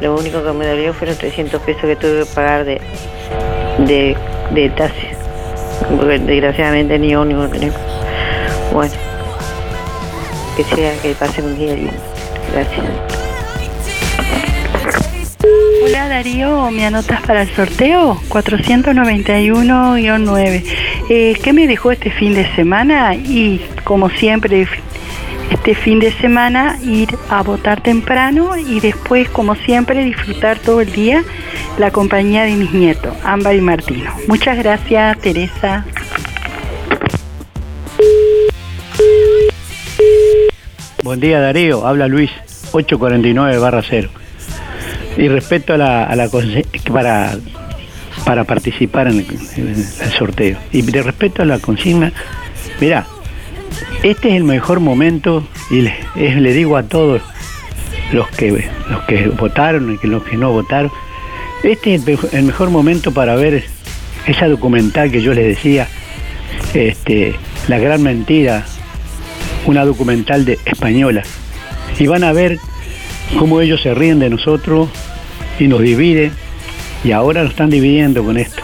Lo único que me dolió fueron 300 pesos que tuve que pagar de, de, de taxi. Porque desgraciadamente ni ómnibus tenemos. Bueno, que sea, que pase un día lindo. Gracias. Hola Darío, ¿me anotas para el sorteo? 491-9. Eh, ¿Qué me dejó este fin de semana? Y como siempre, este fin de semana ir a votar temprano y después, como siempre, disfrutar todo el día la compañía de mis nietos, Ámbar y Martino. Muchas gracias, Teresa. Buen día Darío, habla Luis, 849 barra 0. Y respecto a la, a para, para participar en el, sorteo, y de respecto a la consigna, mira, este es el mejor momento y le, le digo a todos los que, los que votaron y los que no votaron, este es el, el mejor momento para ver esa documental que yo les decía, este, La Gran Mentira, una documental de española. Y van a ver cómo ellos se ríen de nosotros y nos dividen. Y ahora nos están dividiendo con esto.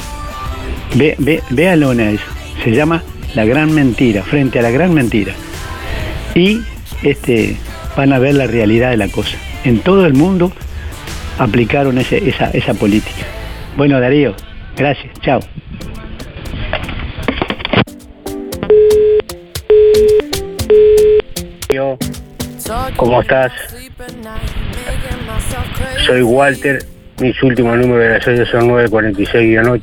Ve, ve, véanlo en eso. Se llama La Gran Mentira, frente a la Gran Mentira. Y este, van a ver la realidad de la cosa. En todo el mundo aplicaron ese- esa, esa política. Bueno, Darío, gracias. Chao. ¿Cómo estás? Soy Walter, mis últimos números de la serie son 946-8.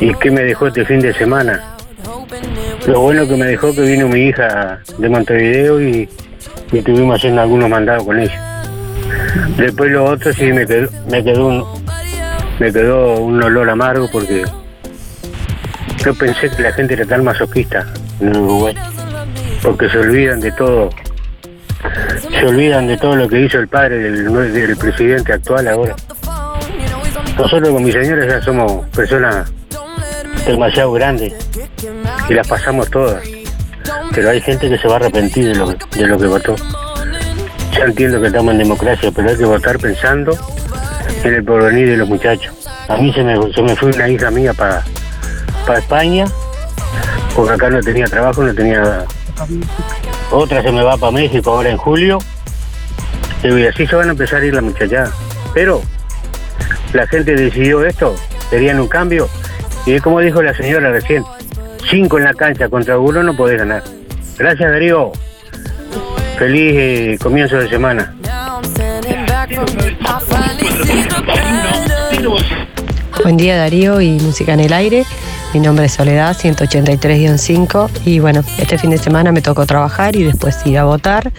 ¿Y qué me dejó este fin de semana? Lo bueno que me dejó que vino mi hija de Montevideo y, y estuvimos haciendo algunos mandados con ella. Después lo otro sí me quedó, me quedó un, me quedó un olor amargo porque yo pensé que la gente era tan masoquista en Uruguay, porque se olvidan de todo, se olvidan de todo lo que hizo el padre del, presidente actual ahora. Nosotros con mi señora ya somos personas demasiado grandes y las pasamos todas, pero hay gente que se va a arrepentir de lo, de lo que votó. Ya entiendo que estamos en democracia, pero hay que votar pensando en el porvenir de los muchachos. A mí se me, se me fue una hija mía para España, porque acá no tenía trabajo, no tenía nada. Otra se me va para México ahora en julio. Y así se van a empezar a ir las muchachas. Pero la gente decidió esto, querían un cambio. Y es como dijo la señora recién, cinco en la cancha contra uno no podés ganar. Gracias Darío. Feliz eh, comienzo de semana. Buen día Darío y Música en el Aire. Mi nombre es Soledad, 183-5 y bueno, este fin de semana me tocó trabajar y después ir a votar.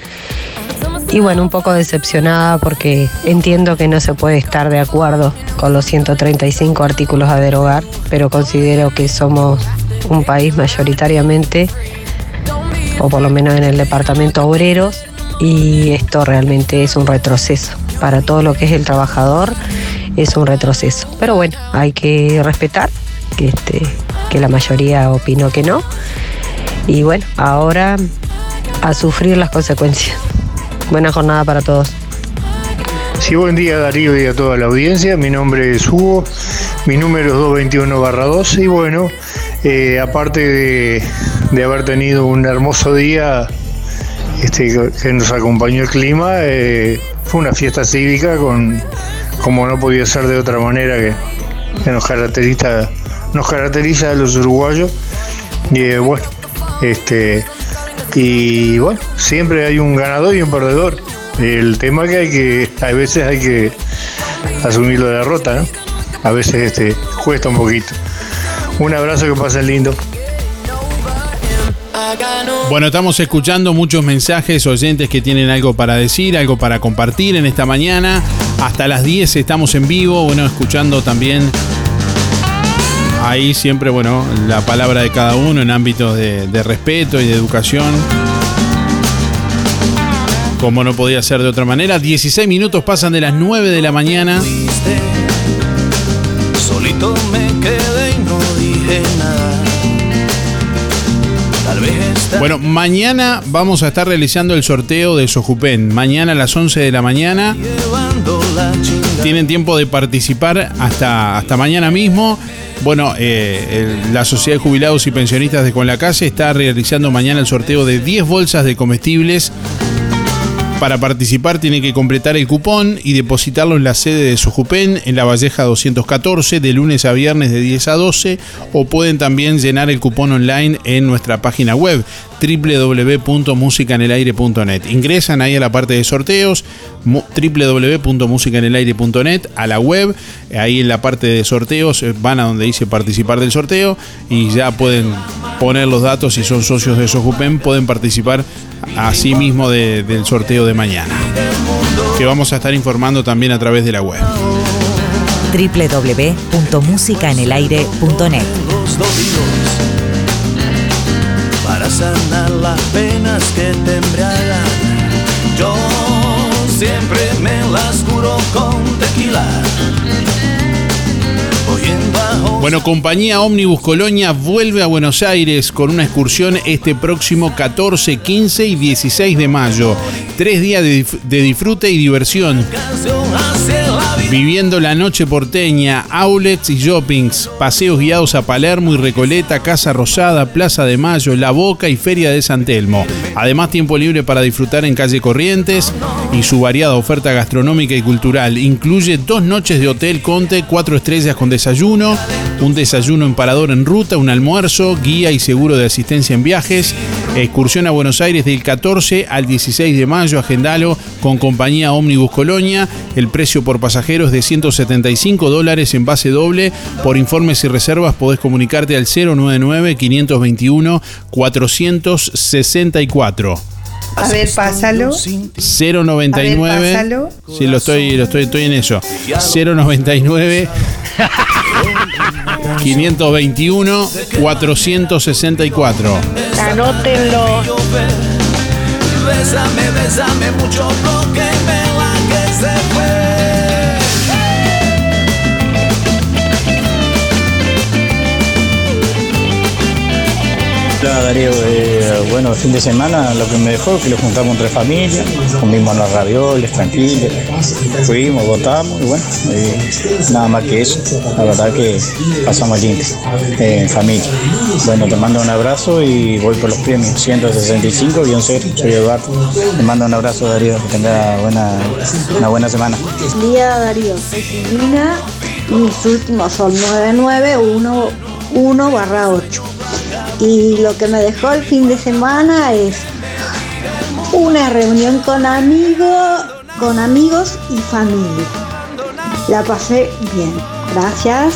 Y bueno, un poco decepcionada porque entiendo que no se puede estar de acuerdo con los 135 artículos a derogar, pero considero que somos un país mayoritariamente, o por lo menos en el departamento obreros, y esto realmente es un retroceso. Para todo lo que es el trabajador es un retroceso. Pero bueno, hay que respetar que, este, que la mayoría opinó que no. Y bueno, ahora a sufrir las consecuencias. Buena jornada para todos. Sí, buen día Darío y a toda la audiencia. Mi nombre es Hugo, mi número es 221 12 y bueno, eh, aparte de, de haber tenido un hermoso día este, que nos acompañó el clima, eh, fue una fiesta cívica con, como no podía ser de otra manera que, que nos caracteriza, nos caracteriza a los uruguayos. Y eh, bueno, este y bueno, siempre hay un ganador y un perdedor. El tema que hay que, a veces hay que asumir la derrota, ¿no? A veces este, cuesta un poquito. Un abrazo, que pasen lindo. Bueno, estamos escuchando muchos mensajes, oyentes que tienen algo para decir, algo para compartir en esta mañana. Hasta las 10 estamos en vivo, bueno, escuchando también ahí siempre, bueno, la palabra de cada uno en ámbitos de, de respeto y de educación. Como no podía ser de otra manera, 16 minutos pasan de las 9 de la mañana. Solito me quedé y no dije nada. Tal vez esta Bueno, mañana vamos a estar realizando el sorteo de Sojupen. Mañana a las 11 de la mañana. Tienen tiempo de participar hasta, hasta mañana mismo. Bueno, eh, la Sociedad de Jubilados y Pensionistas de Con la Calle está realizando mañana el sorteo de 10 bolsas de comestibles. Para participar tiene que completar el cupón y depositarlo en la sede de Sojupen en la Valleja 214 de lunes a viernes de 10 a 12 o pueden también llenar el cupón online en nuestra página web www.musicanelaire.net. Ingresan ahí a la parte de sorteos mu- www.musicanelaire.net a la web, ahí en la parte de sorteos eh, van a donde dice participar del sorteo y ya pueden poner los datos si son socios de Sojupen, pueden participar así mismo de- del sorteo de mañana. Que vamos a estar informando también a través de la web. para sanar las penas que te embriagan. Yo siempre me las curo con tequila. Bueno, compañía Omnibus Colonia vuelve a Buenos Aires con una excursión este próximo 14, 15 y 16 de mayo. Tres días de disfrute y diversión. Viviendo la noche porteña, outlets y shoppings, paseos guiados a Palermo y Recoleta, Casa Rosada, Plaza de Mayo, La Boca y Feria de San Telmo. Además, tiempo libre para disfrutar en calle Corrientes y su variada oferta gastronómica y cultural. Incluye dos noches de hotel Conte, cuatro estrellas con desayuno, un desayuno en parador en ruta, un almuerzo, guía y seguro de asistencia en viajes. Excursión a Buenos Aires del 14 al 16 de mayo, agendalo con compañía Omnibus Colonia. El precio por pasajero es de 175 dólares en base doble. Por informes y reservas podés comunicarte al 099-521-464. A ver, pásalo. 099 A ver, pásalo. Sí, lo estoy, lo estoy, estoy en eso. 099 *laughs* 521 464. Anótenlo. Bésame, bésame mucho porque me la que se fue. Hola Darío, Eh, bueno, el fin de semana lo que me dejó que lo juntamos entre familia, comimos los ravioles, tranquilos, fuimos, votamos y bueno, nada más que eso, la verdad que pasamos lindo, eh, en familia. Bueno, te mando un abrazo y voy por los premios, 165-0, soy Eduardo. Te mando un abrazo Darío, que tenga buena, una buena semana. Día Darío, y mis últimos son 991 barra 8. Y lo que me dejó el fin de semana es una reunión con amigos, con amigos y familia. La pasé bien. Gracias.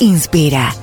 Inspira.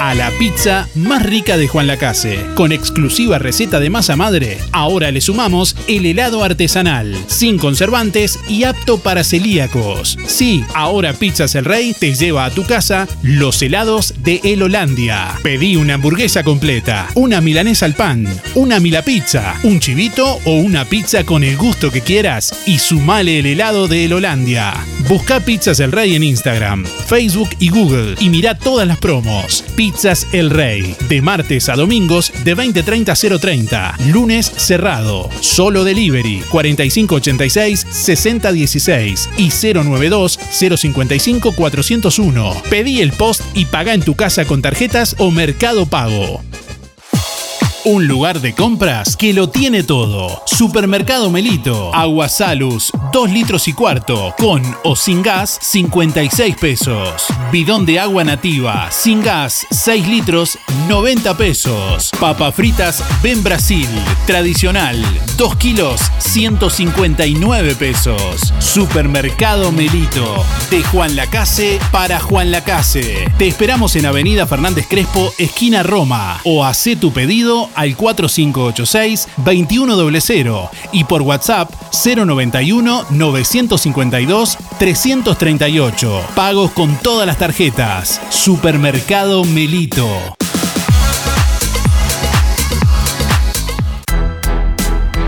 A la pizza más rica de Juan Lacase. Con exclusiva receta de masa madre, ahora le sumamos el helado artesanal, sin conservantes y apto para celíacos. Sí, ahora Pizzas El Rey te lleva a tu casa los helados de El Holandia. Pedí una hamburguesa completa, una milanesa al pan, una mila pizza, un chivito o una pizza con el gusto que quieras y sumale el helado de El Holandia. Busca Pizzas El Rey en Instagram, Facebook y Google y mira todas las promos. Pizzas El Rey, de martes a domingos de 20.30 a 0.30, lunes cerrado, solo delivery. 4586-6016 y 092-055-401. Pedí el post y paga en tu casa con tarjetas o mercado pago. Un lugar de compras que lo tiene todo. Supermercado Melito. Agua Salus, 2 litros y cuarto. Con o sin gas, 56 pesos. Bidón de agua nativa, sin gas, 6 litros, 90 pesos. Papa fritas Ben Brasil. Tradicional, 2 kilos, 159 pesos. Supermercado Melito. De Juan Lacase para Juan Lacase. Te esperamos en Avenida Fernández Crespo, esquina Roma. O hacé tu pedido al 4586-2100 y por WhatsApp 091-952-338. Pagos con todas las tarjetas. Supermercado Melito.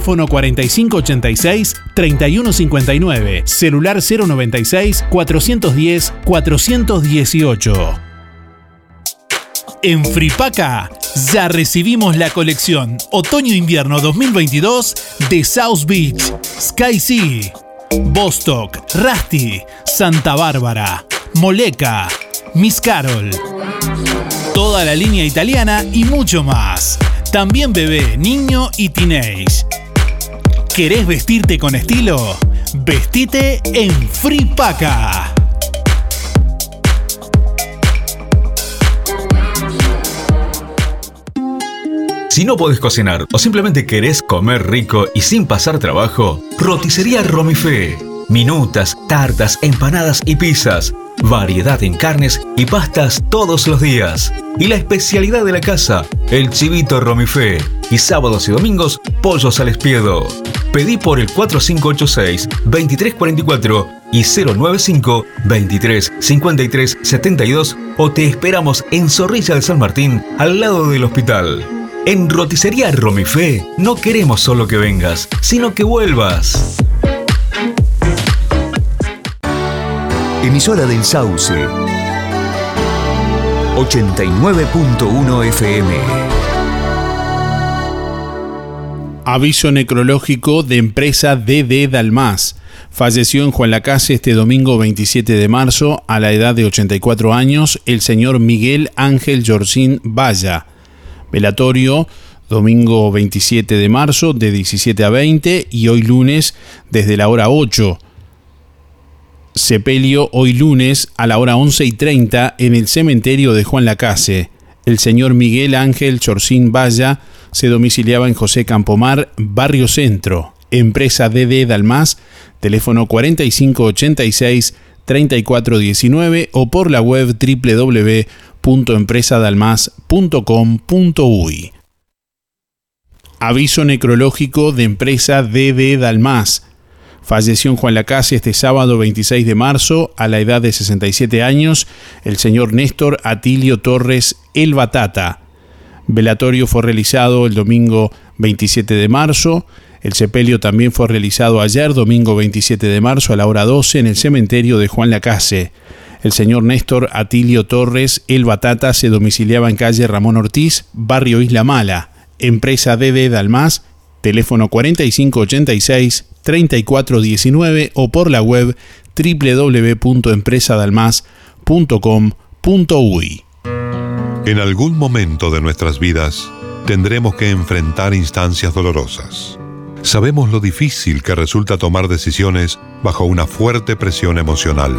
4586-3159. Celular 096-410-418. En Fripaca ya recibimos la colección Otoño-Invierno 2022 de South Beach, Sky Sea, Bostock, Rusty, Santa Bárbara, Moleca, Miss Carol. Toda la línea italiana y mucho más. También bebé, niño y teenage. ¿Querés vestirte con estilo? Vestite en Fripaca. Si no podés cocinar o simplemente querés comer rico y sin pasar trabajo, Roticería Romifé. Minutas, tartas, empanadas y pizzas. Variedad en carnes y pastas todos los días. Y la especialidad de la casa, el chivito Romifé. Y sábados y domingos, pollos al espiedo. Pedí por el 4586-2344 y 095-235372 o te esperamos en Zorrilla de San Martín, al lado del hospital. En Roticería Romifé no queremos solo que vengas, sino que vuelvas. Emisora del Sauce. 89.1 FM. Aviso necrológico de empresa DD Dalmas. Falleció en Juan Lacase este domingo 27 de marzo a la edad de 84 años el señor Miguel Ángel Jorcín Valla. Velatorio domingo 27 de marzo de 17 a 20 y hoy lunes desde la hora 8 sepelio hoy lunes a la hora 11 y 30 en el cementerio de Juan Lacase. El señor Miguel Ángel Chorcín Valla se domiciliaba en José Campomar, Barrio Centro, empresa DD Dalmas, teléfono 4586-3419 o por la web www.empresadalmas.com.uy. Aviso necrológico de empresa DD Dalmas. Falleció en Juan Lacase este sábado 26 de marzo a la edad de 67 años el señor Néstor Atilio Torres El Batata. Velatorio fue realizado el domingo 27 de marzo. El sepelio también fue realizado ayer, domingo 27 de marzo, a la hora 12, en el cementerio de Juan Lacase. El señor Néstor Atilio Torres El Batata se domiciliaba en calle Ramón Ortiz, barrio Isla Mala, empresa DD Dalmas, teléfono 4586-3419 o por la web www.empresadalmas.com.uy. En algún momento de nuestras vidas tendremos que enfrentar instancias dolorosas. Sabemos lo difícil que resulta tomar decisiones bajo una fuerte presión emocional.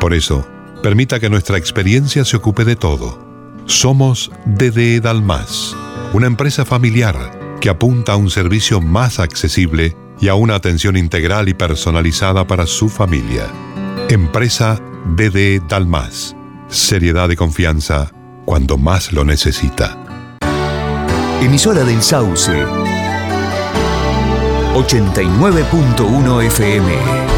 Por eso, permita que nuestra experiencia se ocupe de todo. Somos DD Dalmas, una empresa familiar que apunta a un servicio más accesible y a una atención integral y personalizada para su familia. Empresa DD Dalmas. Seriedad y confianza cuando más lo necesita. Emisora del Sauce. 89.1 FM.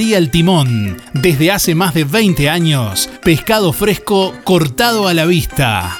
El Timón. Desde hace más de 20 años, pescado fresco cortado a la vista.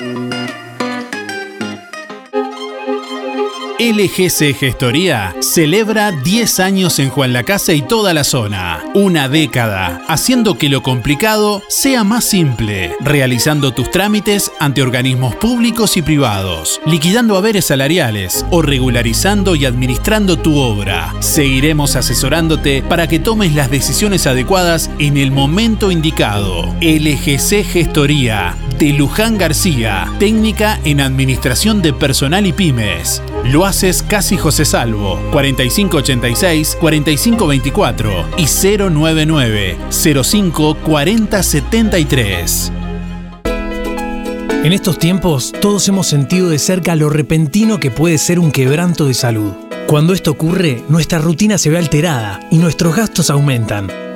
LGC Gestoría celebra 10 años en Juan la Casa y toda la zona. Una década, haciendo que lo complicado sea más simple, realizando tus trámites ante organismos públicos y privados, liquidando haberes salariales o regularizando y administrando tu obra. Seguiremos asesorándote para que tomes las decisiones adecuadas en el momento indicado. LGC Gestoría Luján García, técnica en administración de personal y pymes. Lo haces casi José Salvo, 4586-4524 y 099-054073. En estos tiempos, todos hemos sentido de cerca lo repentino que puede ser un quebranto de salud. Cuando esto ocurre, nuestra rutina se ve alterada y nuestros gastos aumentan.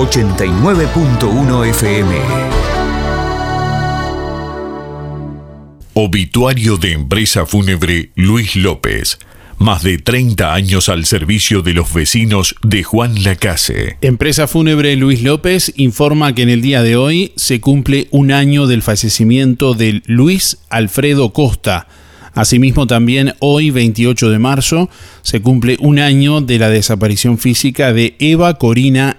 89.1 FM. Obituario de empresa fúnebre Luis López. Más de 30 años al servicio de los vecinos de Juan Lacase. Empresa Fúnebre Luis López informa que en el día de hoy se cumple un año del fallecimiento de Luis Alfredo Costa. Asimismo, también hoy, 28 de marzo, se cumple un año de la desaparición física de Eva Corina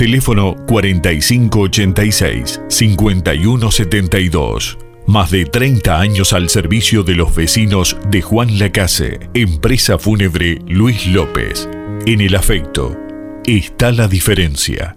Teléfono 4586-5172. Más de 30 años al servicio de los vecinos de Juan Lacase. Empresa fúnebre Luis López. En el afecto está la diferencia.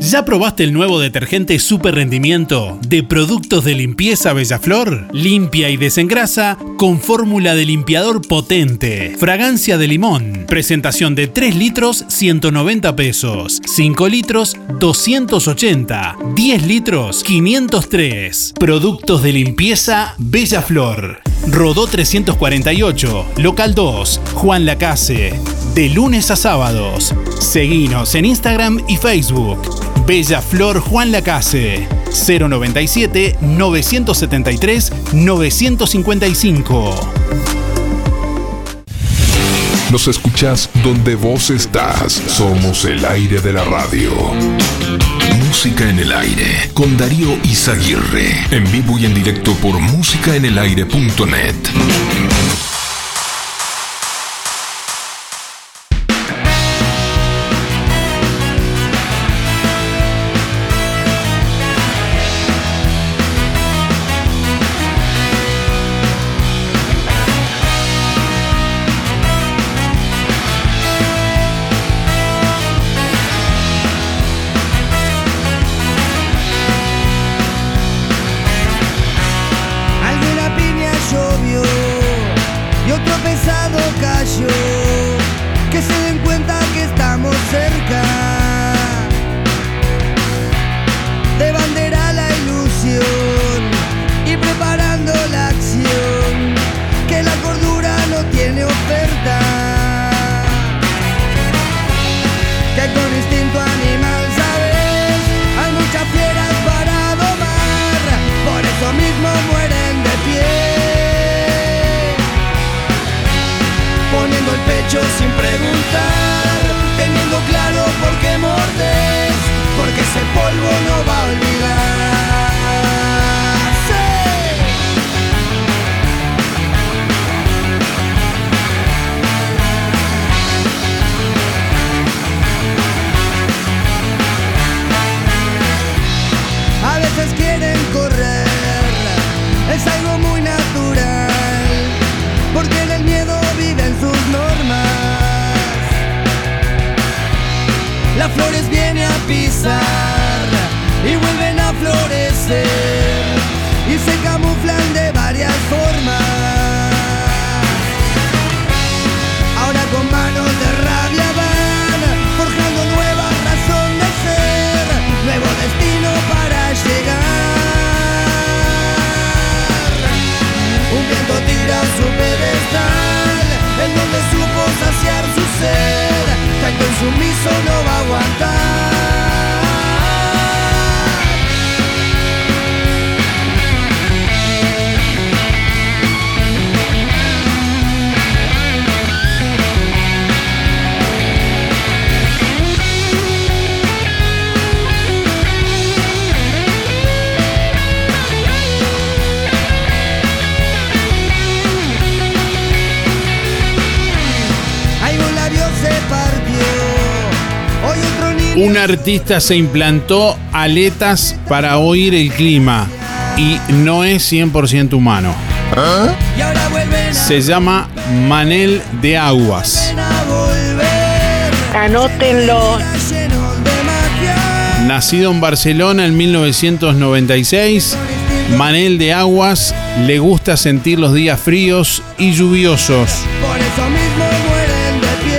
¿Ya probaste el nuevo detergente super rendimiento de productos de limpieza Bellaflor? Limpia y desengrasa con fórmula de limpiador potente. Fragancia de limón. Presentación de 3 litros 190 pesos. 5 litros 280. 10 litros 503. Productos de limpieza Bellaflor. Rodó 348, local 2, Juan Lacase. De lunes a sábados. Seguinos en Instagram y Facebook. Bella Flor Juan Lacase. 097 973 955. Nos escuchás donde vos estás. Somos el aire de la radio. Música en el aire con Darío Izaguirre. En vivo y en directo por músicaenelaire.net. artista se implantó aletas para oír el clima y no es 100% humano. Se llama Manel de Aguas. a volver. Anótenlo. Nacido en Barcelona en 1996, Manel de Aguas le gusta sentir los días fríos y lluviosos.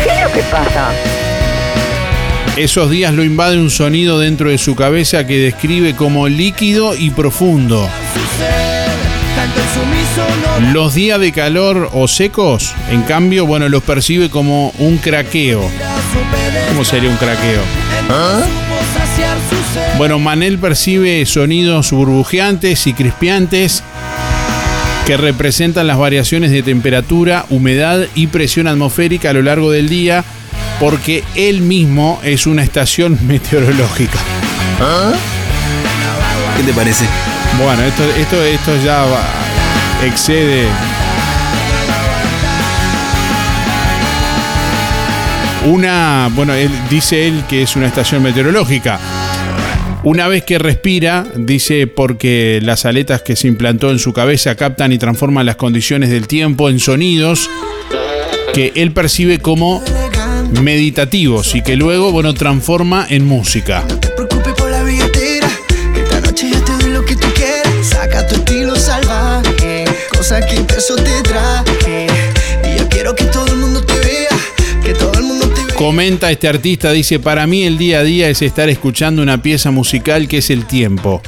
¿Qué es lo que pasa? Esos días lo invade un sonido dentro de su cabeza que describe como líquido y profundo. Los días de calor o secos, en cambio, bueno, los percibe como un craqueo. ¿Cómo sería un craqueo? sed. Bueno, Manel percibe sonidos burbujeantes y crispeantes que representan las variaciones de temperatura, humedad y presión atmosférica a lo largo del día, porque él mismo es una estación *laughs* meteorológica. ¿Qué te parece? Bueno, esto, esto, esto ya va- excede. Una, bueno, él dice él que es una estación meteorológica. Una vez que respira, dice porque las aletas que se implantó en su cabeza captan y transforman las condiciones del tiempo en sonidos que él percibe como meditativos y que luego, bueno, transforma en música. preocupes por la billetera. que Esta noche yo te doy lo que tú quieres. Saca tu estilo salvaje. Cosa que peso te traje. Y yo quiero que todo el mundo te vea. Que todo el mundo te vea. Comenta este artista, dice, para mí el día a día es estar escuchando una pieza musical que es el tiempo.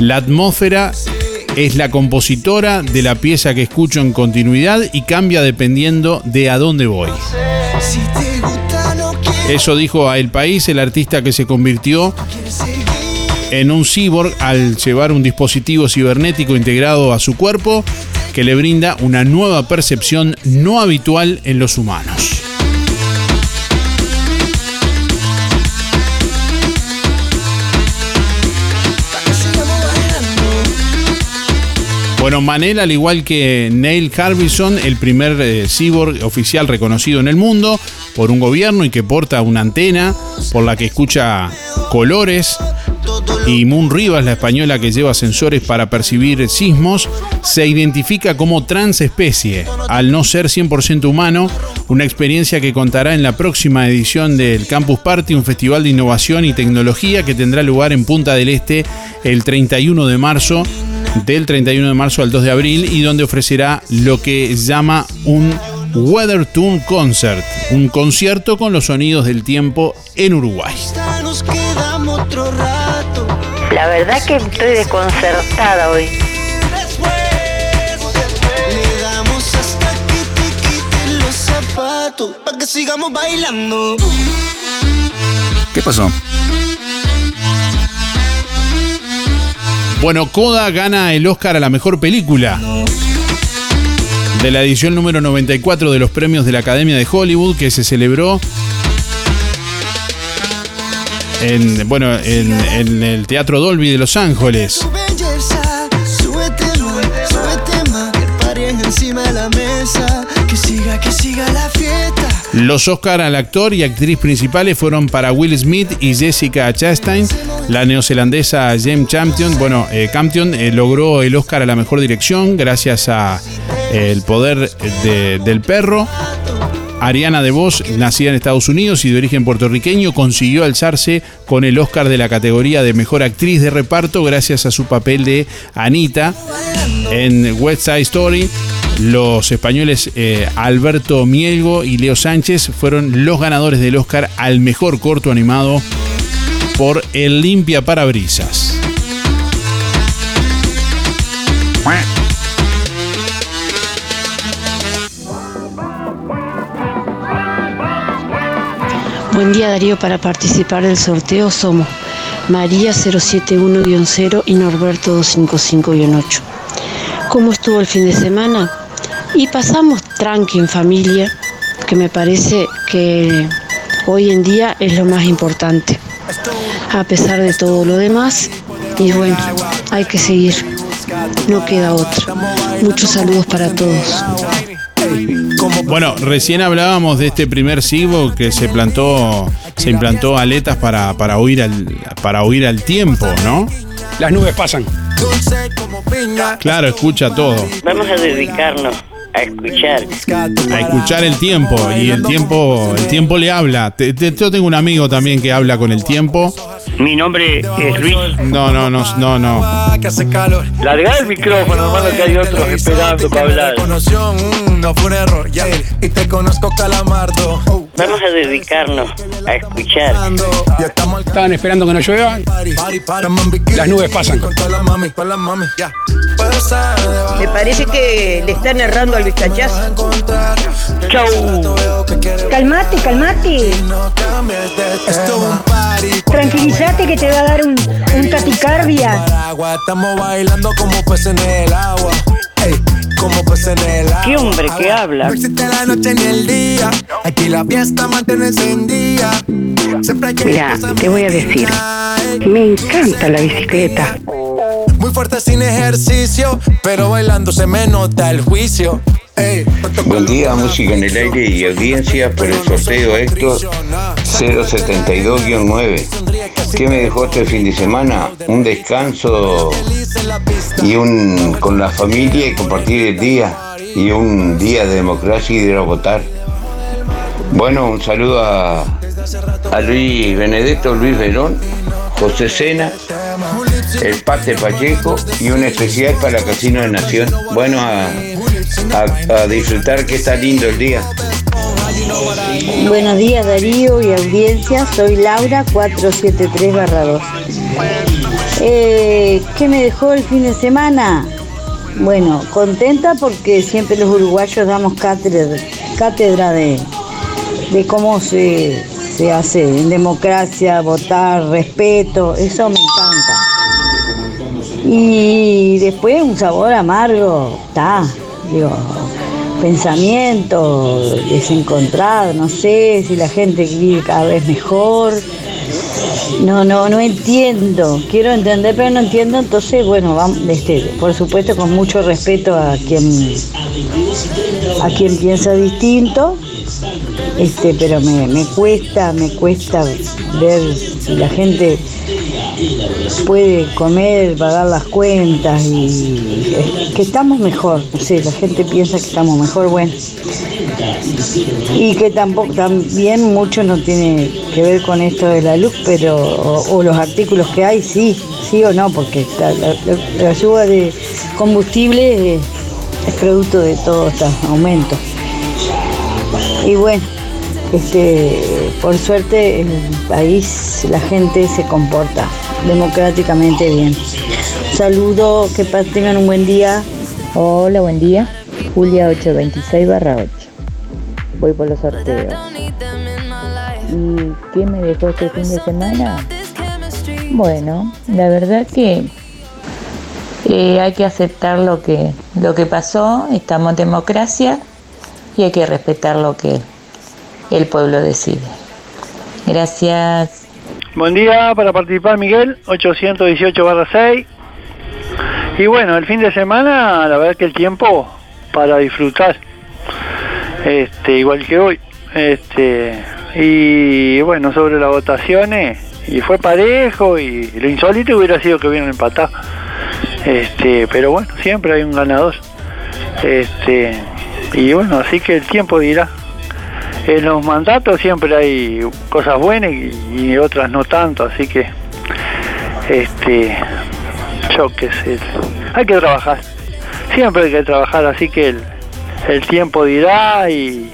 La atmósfera es la compositora de la pieza que escucho en continuidad y cambia dependiendo de a dónde voy. Si te gusta, no quiero Eso dijo a El País, el artista que se convirtió en un cyborg al llevar un dispositivo cibernético integrado a su cuerpo que le brinda una nueva percepción no habitual en los humanos. Bueno, Manel, al igual que Neil Harbison, el primer eh, cyborg oficial reconocido en el mundo por un gobierno y que porta una antena por la que escucha colores, y Moon Rivas, la española que lleva sensores para percibir sismos, se identifica como transespecie, al no ser 100% humano, una experiencia que contará en la próxima edición del Campus Party, un festival de innovación y tecnología que tendrá lugar en Punta del Este el 31 de marzo del 31 de marzo al 2 de abril y donde ofrecerá lo que llama un Weather Tune Concert, un concierto con los sonidos del tiempo en Uruguay. La verdad que estoy desconcertada hoy. Le damos hasta que te quiten los zapatos para que sigamos bailando. ¿Qué pasó? Bueno, Coda gana el Oscar a la mejor película de la edición número 94 de los premios de la Academia de Hollywood que se celebró en, bueno, en, el Teatro Dolby de Los Ángeles. Los Oscar al actor y actriz principales fueron para Will Smith y Jessica Chastain. La neozelandesa James Champion, bueno, eh, Campion eh, logró el Oscar a la mejor dirección gracias a eh, El poder de- del perro. Ariana DeVos, nacida en Estados Unidos y de origen puertorriqueño, consiguió alzarse con el Oscar de la categoría de mejor actriz de reparto gracias a su papel de Anita en West Side Story. Los españoles eh, Alberto Mielgo y Leo Sánchez fueron los ganadores del Oscar al mejor corto animado por El Limpia Parabrisas. Buen día Darío, para participar del sorteo somos María 071-0 y Norberto 255-8. ¿Cómo estuvo el fin de semana? Y pasamos tranqui en familia, que me parece que hoy en día es lo más importante. A pesar de todo lo demás, y bueno, hay que seguir, no queda otra. Muchos saludos para todos. Bueno, recién hablábamos de este primer cibo que se plantó, se implantó aletas para, para huir al para huir al tiempo, ¿no? Las nubes pasan. Claro, escucha todo. Vamos a dedicarnos a escuchar. A escuchar el tiempo. Y el tiempo, el tiempo le habla. Te- te- yo tengo un amigo también que habla con el tiempo. Mi nombre es Luis. No, no, no, no, no. Larga el micrófono, hermano, que hay otros esperando para hablar. No fue un error, ya. Y te conozco calamardo. Vamos a dedicarnos a escuchar. Estaban esperando que no llueva. Las nubes pasan. Me parece que le están errando al vizcachazo. Chau. Calmate, calmate. Tranquilízate que te va a dar un, un taquicardia. Agua, estamos bailando como peces en el agua. Como peces en el agua. ¿Qué hombre que habla? No existe la noche ni el día. Aquí la fiesta mantiene encendida. Siempre hay que Mira, te voy a decir, me encanta la bicicleta. Muy fuerte sin ejercicio, pero bailando se me nota el juicio. Buen día, música en el aire y audiencia por el sorteo Héctor 072-9. ¿Qué me dejó este fin de semana? Un descanso y un con la familia y compartir el día y un día de democracia y de votar. Bueno, un saludo a, Luis Benedetto, Luis Verón, José Sena, el Pate Pacheco y un especial para Casino de Nación. Bueno, a, a- disfrutar que está lindo el día. Buenos días Darío y audiencia, soy Laura 473-2. Eh, ¿Qué me dejó el fin de semana? Bueno, contenta porque siempre los uruguayos damos cátedra, de cómo se, se hace en democracia, votar, respeto, eso me encanta. Y después un sabor amargo, está, digo, pensamiento desencontrado, no sé si la gente vive cada vez mejor, No, no, no entiendo. Quiero entender, pero no entiendo. Entonces, bueno, vamos, este, por supuesto, con mucho respeto a quien a quien piensa distinto. Este, pero me, me cuesta, me cuesta ver si la gente puede comer, pagar las cuentas y que estamos mejor, sé, la gente piensa que estamos mejor, bueno. Y que tampoco también mucho no tiene que ver con esto de la luz, pero o, los artículos que hay, sí, sí o no, porque la, la, suba de combustible es, producto de todos estos aumentos. Y bueno, este, por suerte el país la gente se comporta democráticamente bien. Saludo, que tengan un buen día. Hola, buen día. Julia 826 barra 8. Voy por los sorteos. ¿Y qué me dejó este fin de semana? Bueno, la verdad que eh, hay que aceptar lo que, lo que pasó, estamos en democracia y hay que respetar lo que el pueblo decide. Gracias. Buen día para participar Miguel, 818-6. Y bueno, el fin de semana, la verdad que el tiempo para disfrutar, este, igual que hoy. Este, y bueno, sobre las votaciones, y fue parejo, y lo insólito hubiera sido que hubieran empatado. Este, pero bueno, siempre hay un ganador. Este, y bueno, así que el tiempo dirá en los mandatos siempre hay cosas buenas y, otras no tanto, así que este yo qué sé, hay que trabajar, siempre hay que trabajar, así que el, tiempo dirá y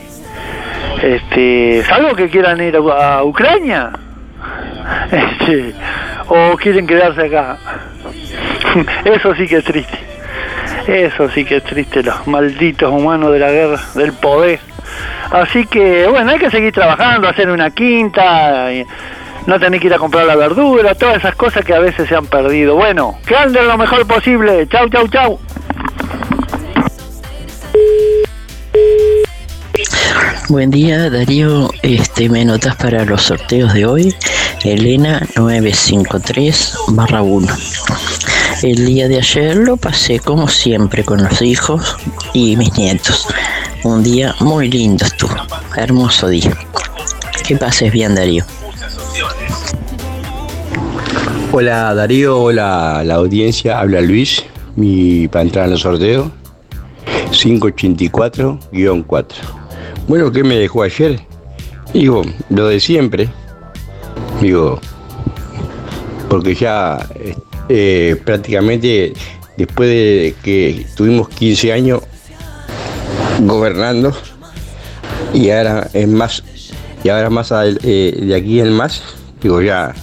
este, salvo que quieran ir a, Ucrania, *laughs* este, o quieren quedarse acá, *laughs* eso sí que es triste, eso sí que es triste, los malditos humanos de la guerra, del poder. Así que, bueno, hay que seguir trabajando, hacer una quinta, no tener que ir a comprar la verdura, todas esas cosas que a veces se han perdido. Bueno, que anden lo mejor posible. Chau, chau, chau. Buen día, Darío. Este, me notas para los sorteos de hoy. Elena 953 barra 1. El día de ayer lo pasé como siempre con los hijos y mis nietos. Un día muy lindo estuvo, hermoso día. Que pases bien, Darío. Hola Darío, hola la audiencia, habla Luis, mi para entrar en el sorteo, 584-4. Bueno, ¿qué me dejó ayer? Digo, lo de siempre, digo, porque ya eh, prácticamente después de que tuvimos 15 años gobernando. Y ahora es más y ahora más eh, de aquí en más digo ya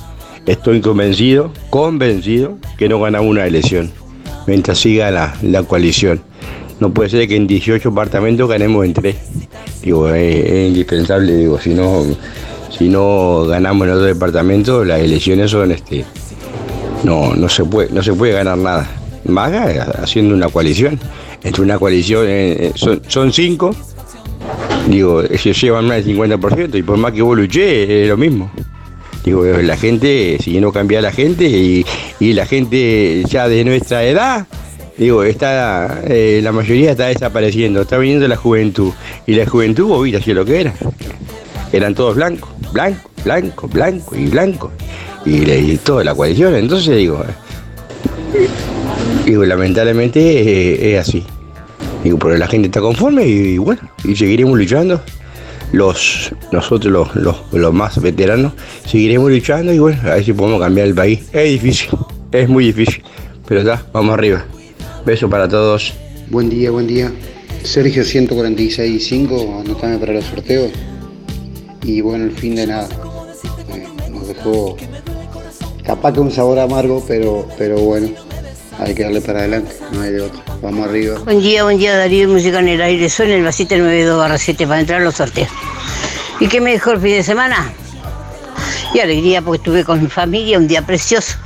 estoy convencido convencido que no ganamos una elección mientras siga la, la coalición. No puede ser que en 18 departamentos ganemos en 3 digo es, indispensable digo si no si no ganamos en otro departamento las elecciones son este no no se puede no se puede ganar nada. Más haciendo una coalición entre una coalición, eh, eh, son, cinco, digo, ellos llevan más del 50% y por más que vos luché, es lo mismo. Digo, la gente, si no cambia la gente y, la gente ya de nuestra edad, digo, está, eh, la mayoría está desapareciendo, está viniendo la juventud. Y la juventud, vos viste lo que era. Eran todos blancos, blanco, blanco, blanco y blanco. Y, y toda la coalición, entonces digo, digo, lamentablemente es así. Digo, pero la gente está conforme y, bueno, y seguiremos luchando. Los, nosotros los, los, más veteranos seguiremos luchando y bueno, a ver si podemos cambiar el país. Es difícil, es muy difícil, pero está, vamos arriba. Beso para todos. Buen día, buen día. Sergio 146.5, anotame para los sorteos. Y bueno, el fin de nada. Eh, nos dejó capaz que un sabor amargo, pero, pero bueno, hay que darle para adelante, no hay de otro. Vamos arriba. Buen día, buen día Darío, música en el aire. Suena el vasito 92 barra 7 para entrar a los sorteos. ¿Y qué mejor fin de semana? Y alegría porque estuve con mi familia, un día precioso.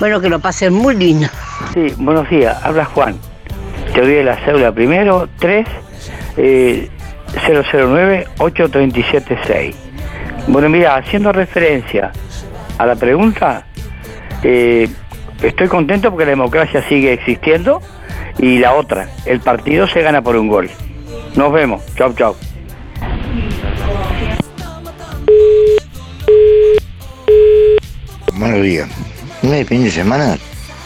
Bueno, que lo pasen muy lindo. Sí, buenos días, habla Juan. Te doy la cédula primero, 3 eh, 009 8376. Bueno, mira, haciendo referencia a la pregunta, eh, estoy contento porque la democracia sigue existiendo y la otra, el partido se gana por un gol. Nos vemos. Chau, chau. Buenos días. Un fin de semana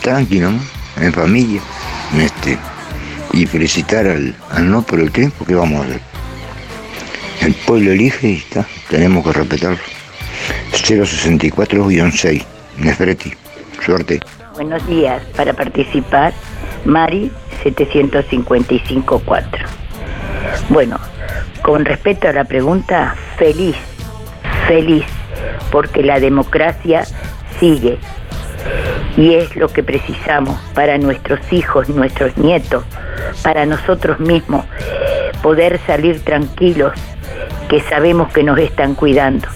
tranquilo, ¿no? En familia. Este, y felicitar al, al no por el tiempo que vamos a hacer. El pueblo elige y está, tenemos que respetarlo. 064-6, Nefreti. Suerte. Buenos días. Para participar, Mari 755-4. Bueno, con respecto a la pregunta, feliz, feliz, porque la democracia sigue y es lo que precisamos para nuestros hijos, nuestros nietos, para nosotros mismos, poder salir tranquilos, que sabemos que nos están cuidando.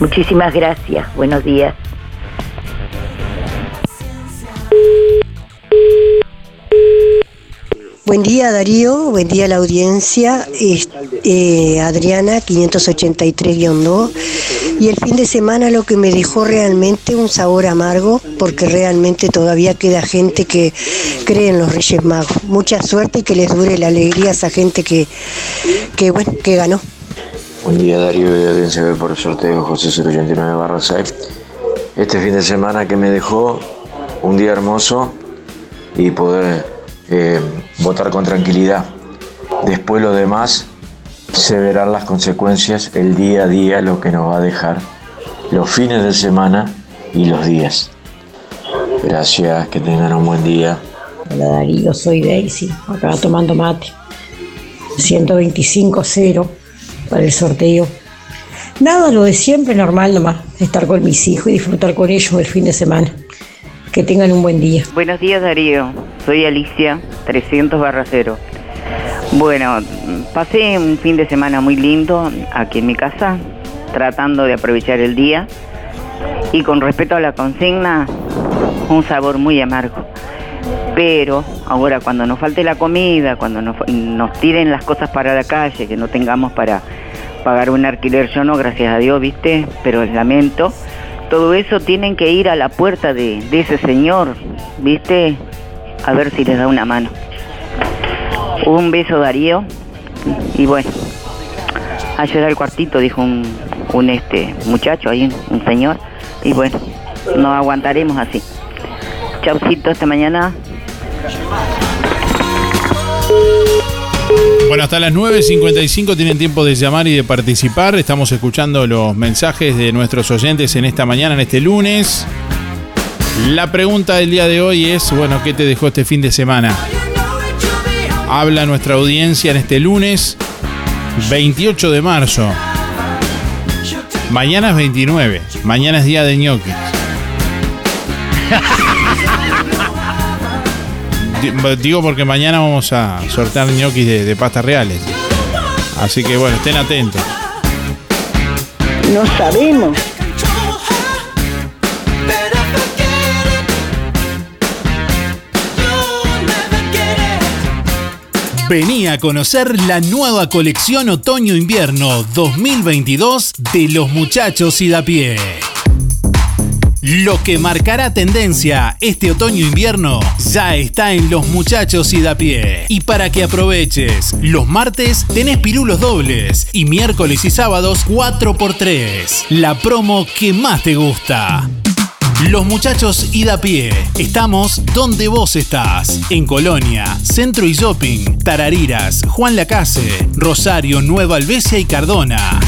Muchísimas gracias, buenos días. Buen día Darío, buen día la audiencia. Eh, Adriana 583-2. Y el fin de semana lo que me dejó realmente un sabor amargo, porque realmente todavía queda gente que cree en los Reyes Magos. Mucha suerte y que les dure la alegría a esa gente que, que bueno, que ganó. Buen día Darío de Audiencia por el sorteo José 089 barra 6. Este fin de semana que me dejó un día hermoso y poder eh, votar con tranquilidad. Después lo demás se verán las consecuencias el día a día, lo que nos va a dejar los fines de semana y los días. Gracias, que tengan un buen día. Hola Darío, soy Daisy, acá tomando mate. 125-0 para el sorteo. Nada, lo de siempre, normal nomás. Estar con mis hijos y disfrutar con ellos el fin de semana. Que tengan un buen día. Buenos días Darío, soy Alicia, 300 barra 0. Bueno, pasé un fin de semana muy lindo aquí en mi casa, tratando de aprovechar el día y con respecto a la consigna, un sabor muy amargo. Pero ahora cuando nos falte la comida, cuando nos, nos tiren las cosas para la calle, que no tengamos para pagar un alquiler, yo no, gracias a Dios, viste, pero lamento. Todo eso tienen que ir a la puerta de, ese señor, viste, a ver si les da una mano. Un beso Darío y bueno, ayer al cuartito dijo un, este muchacho ahí, un señor, y bueno, nos aguantaremos así. Chaucito esta mañana. Bueno, hasta las 9.55 tienen tiempo de llamar y de participar. Estamos escuchando los mensajes de nuestros oyentes en esta mañana, en este lunes. La pregunta del día de hoy es, bueno, ¿qué te dejó este fin de semana? Habla nuestra audiencia en este lunes 28 de marzo. Mañana es 29. Mañana es día de ñoquis. *laughs* Di- Digo porque mañana vamos a sortear ñoquis de, de pastas reales. Así que bueno, estén atentos. No sabemos. Vení a conocer la nueva colección Otoño-Invierno 2022 de los muchachos y da pie. Lo que marcará tendencia este otoño-invierno ya está en los muchachos y da pie. Y para que aproveches, los martes tenés pirulos dobles y miércoles y sábados 4x3. La promo que más te gusta. Los muchachos ida a pie. Estamos donde vos estás. En Colonia, Centro y Shopping, Tarariras, Juan Lacase, Rosario, Nueva Albesia y Cardona.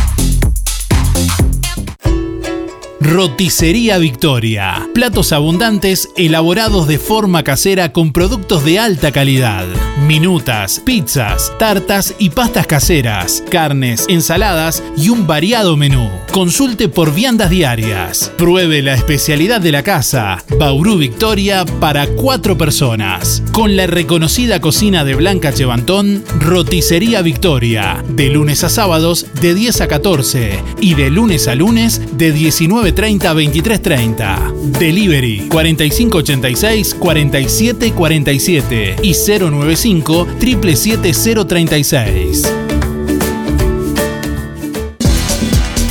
Roticería Victoria. Platos abundantes elaborados de forma casera con productos de alta calidad. Minutas, pizzas, tartas y pastas caseras, carnes, ensaladas y un variado menú. Consulte por viandas diarias. Pruebe la especialidad de la casa. Bauru Victoria para cuatro personas. Con la reconocida cocina de Blanca Chevantón, Roticería Victoria. De lunes a sábados de 10 a 14 y de lunes a lunes de 19.30 a 23.30. Delivery 4586-4747 y 095 77036.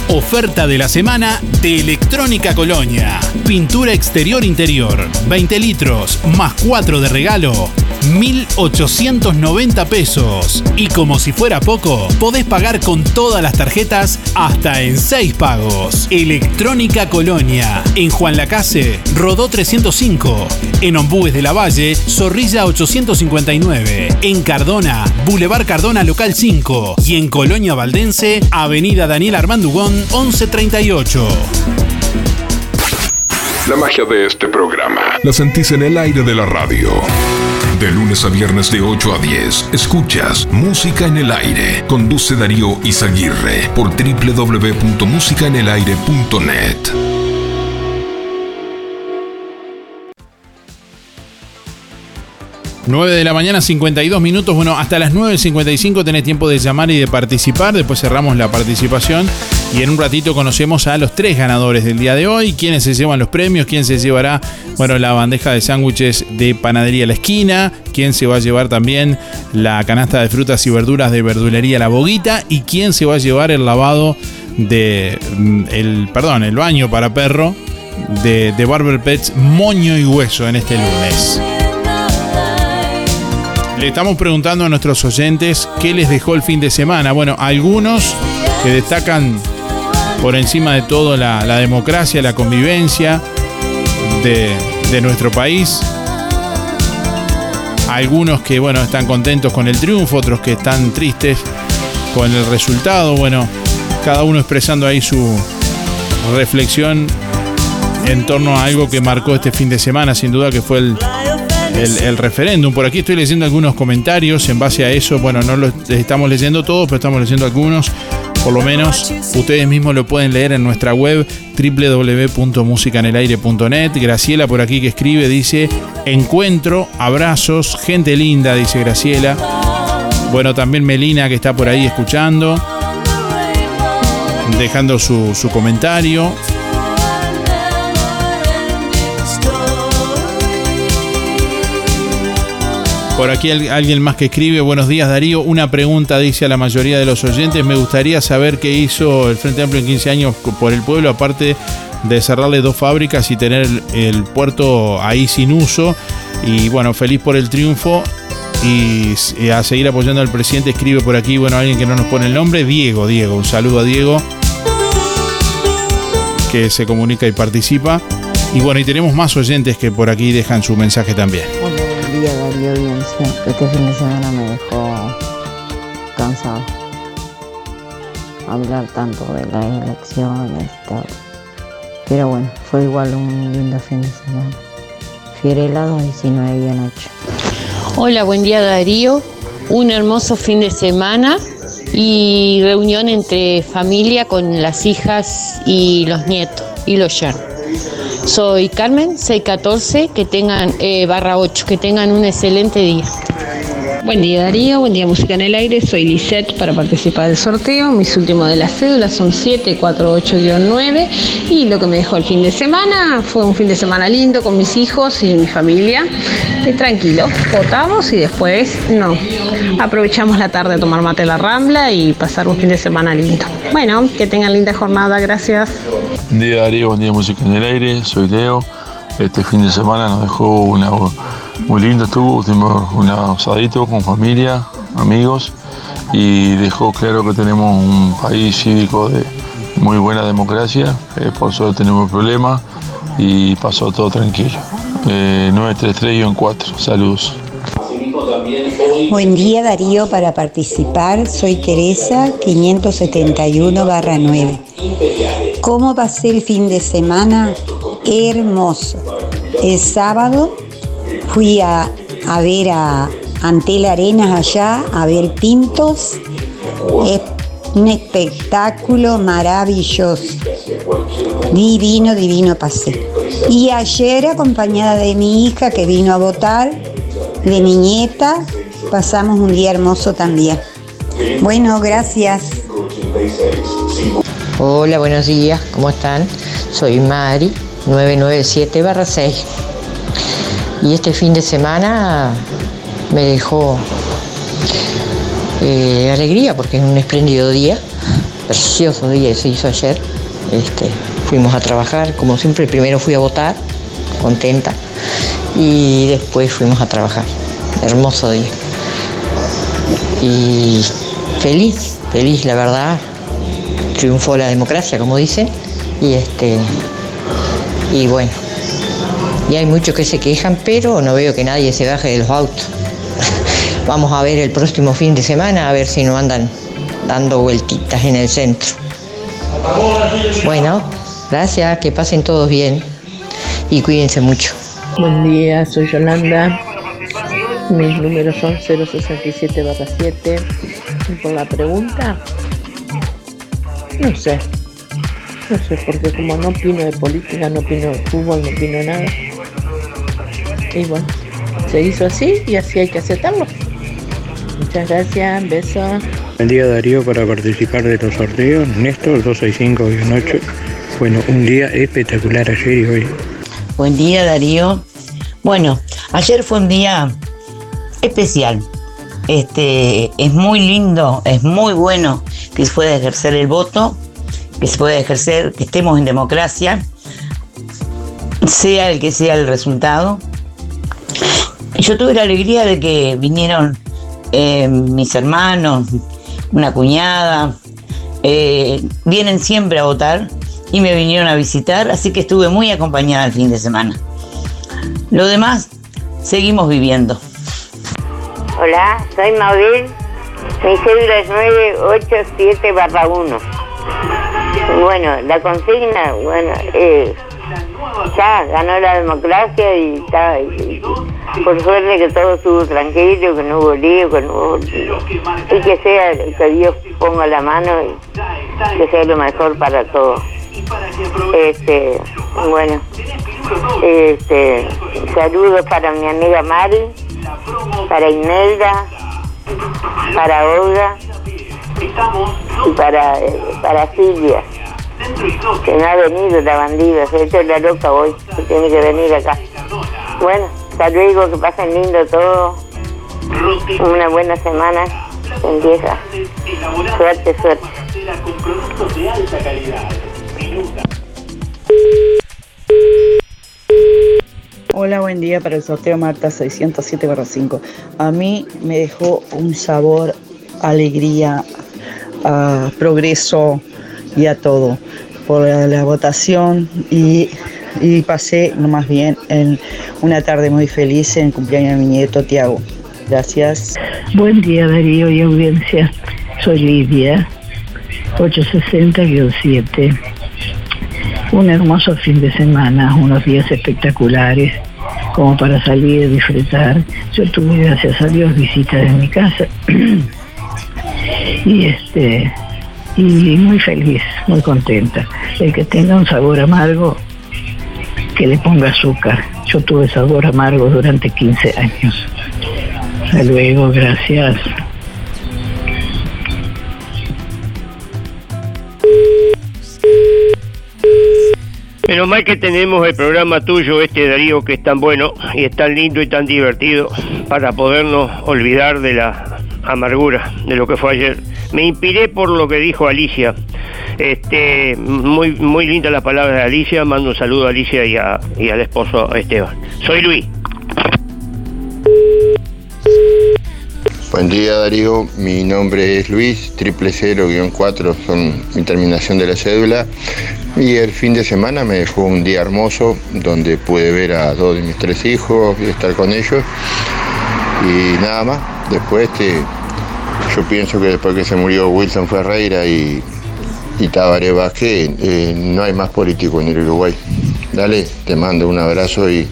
Oferta de la semana de Electrónica Colonia. Pintura exterior interior, 20 litros, más 4 de regalo, 1.890 pesos. Y como si fuera poco, podés pagar con todas las tarjetas hasta en 6 pagos. Electrónica Colonia, en Juan Lacase, Rodó 305, en Ombúes de la Valle, Zorrilla 859, en Cardona, Boulevard Cardona Local 5 y en Colonia Valdense, Avenida Daniel Armandugón 1138. La magia de este programa la sentís en el aire de la radio. De lunes a viernes de 8 a 10, escuchas Música en el Aire. Conduce Darío Izaguirre por www.musicaenelaire.net. 9 de la mañana, 52 minutos. Bueno, hasta las 9.55 tenés tiempo de llamar y de participar. Después cerramos la participación. Y en un ratito conocemos a los tres ganadores del día de hoy. Quiénes se llevan los premios, quién se llevará, bueno, la bandeja de sándwiches de Panadería La Esquina. Quién se va a llevar también la canasta de frutas y verduras de Verdulería La Boguita. Y quién se va a llevar el lavado de. mm, El, perdón, el baño para perro de, de Barber Pets Moño y Hueso en este lunes. Le estamos preguntando a nuestros oyentes qué les dejó el fin de semana. Bueno, algunos que destacan por encima de todo la, democracia, la convivencia de, nuestro país. Algunos que, bueno, están contentos con el triunfo, otros que están tristes con el resultado. Bueno, cada uno expresando ahí su reflexión en torno a algo que marcó este fin de semana, sin duda que fue el, el, el referéndum. Por aquí estoy leyendo algunos comentarios en base a eso. Bueno, no los estamos leyendo todos, pero estamos leyendo algunos. Por lo menos ustedes mismos lo pueden leer en nuestra web www.musicanelaire.net. Graciela por aquí que escribe dice, encuentro, abrazos, gente linda, dice Graciela. Bueno, también Melina que está por ahí escuchando, dejando su, su comentario. Por aquí al- alguien más que escribe, buenos días Darío, una pregunta dice a la mayoría de los oyentes, me gustaría saber qué hizo el Frente Amplio en 15 años por el pueblo, aparte de cerrarle dos fábricas y tener el, puerto ahí sin uso. Y bueno, feliz por el triunfo y, y a seguir apoyando al presidente, escribe por aquí, bueno, alguien que no nos pone el nombre, Diego, Diego, un saludo a Diego que se comunica y participa. Y bueno, y tenemos más oyentes que por aquí dejan su mensaje también. Día Darío Audiencia. Este fin de semana me dejó cansado. Hablar tanto de las elecciones y todo. Pero bueno, fue igual un lindo fin de semana. Helado 19 y anoche. Hola, buen día Darío. Un hermoso fin de semana y reunión entre familia con las hijas y los nietos y los yernos. Soy Carmen, 614, que tengan, eh, barra 8, que tengan un excelente día. Buen día Darío, buen día Música en el Aire, soy Lisette para participar del sorteo, mis últimos de las cédulas son 748-9 y lo que me dejó el fin de semana fue un fin de semana lindo con mis hijos y mi familia, y tranquilo, votamos y después no, aprovechamos la tarde a tomar mate la Rambla y pasar un fin de semana lindo. Bueno, que tengan linda jornada, gracias. Buen día Darío, buen día Música en el Aire, soy Leo. Este fin de semana nos dejó una muy lindo, estuvo, tuvimos un asadito con familia, amigos y dejó claro que tenemos un país cívico de muy buena democracia, eh, por suerte tenemos problemas y pasó todo tranquilo. Eh, 933-4, saludos. Buen día Darío para participar. Soy Teresa 571-9. ¿Cómo pasé el fin de semana? Hermoso. El sábado fui a, a ver a Antel Arenas allá, a ver pintos. Es un espectáculo maravilloso. Divino, divino pasé. Y ayer acompañada de mi hija que vino a votar, de mi nieta, pasamos un día hermoso también. Bueno, gracias. Hola, buenos días, ¿cómo están? Soy Mari, 997 6. Y este fin de semana me dejó eh, alegría porque es un espléndido día, precioso día se hizo ayer. Este, fuimos a trabajar, como siempre, primero fui a votar, contenta, y después fuimos a trabajar. Hermoso día. Y feliz, feliz, la verdad. Triunfó la democracia, como dicen, y este y bueno. Y hay muchos que se quejan, pero no veo que nadie se baje de los autos. *laughs* Vamos a ver el próximo fin de semana, a ver si no andan dando vueltitas en el centro. Bueno, gracias, que pasen todos bien y cuídense mucho. Buen día, soy Yolanda. Mis números son 067-7. Y por la pregunta, no sé. No sé, porque como no opino de política, no opino de fútbol, no opino nada. Y bueno, se hizo así y así hay que aceptarlo. Muchas gracias, besos. Buen día Darío para participar de los sorteos. Néstor 265-8. Bueno, un día espectacular ayer y hoy. Buen día Darío. Bueno, ayer fue un día especial. Este, es muy lindo, es muy bueno que se pueda ejercer el voto, que se pueda ejercer, que estemos en democracia, sea el que sea el resultado. Yo tuve la alegría de que vinieron eh, mis hermanos, una cuñada, eh, vienen siempre a votar y me vinieron a visitar, así que estuve muy acompañada el fin de semana. Lo demás, seguimos viviendo. Hola, soy Mabel, mi cédula es 987 1. Bueno, la consigna, bueno, eh, ya ganó la democracia y está, por suerte que todo estuvo tranquilo, que no hubo lío, que no hubo y que sea, que Dios ponga la mano y que sea lo mejor para todos. Este, bueno, este, saludos para mi amiga Mari, para Imelda, para Olga y para, para Silvia, que no ha venido la bandida, se ha la loca hoy, que tiene que venir acá. Bueno, hasta luego, que pasen lindo todo, una buena semana, empieza. Suerte, suerte. Hola, buen día para el sorteo Marta 607-5. A mí me dejó un sabor, alegría, a progreso y a todo por la, votación y, y, pasé más bien en una tarde muy feliz en el cumpleaños de mi nieto Tiago. Gracias. Buen día Darío y audiencia. Soy Lidia, 860-7 un hermoso fin de semana, unos días espectaculares, como para salir y disfrutar. Yo tuve, gracias a Dios, visitas en mi casa. *clears throat* y este y muy feliz, muy contenta. El que tenga un sabor amargo, que le ponga azúcar. Yo tuve sabor amargo durante 15 años. Hasta luego, gracias. Menos mal que tenemos el programa tuyo, este Darío, que es tan bueno y es tan lindo y tan divertido para podernos olvidar de la amargura de lo que fue ayer. Me inspiré por lo que dijo Alicia. Este, muy, muy linda la palabra de Alicia. Mando un saludo a Alicia y, y al esposo Esteban. Soy Luis. Buen día Darío, mi nombre es Luis, triple cero guion cuatro son mi terminación de la cédula y el fin de semana me dejó un día hermoso donde pude ver a dos de mis tres hijos y estar con ellos y nada más, después este, yo pienso que después que se murió Wilson Ferreira y, y Tabaré Vázquez, eh, no hay más político en el Uruguay. Dale, te mando un abrazo y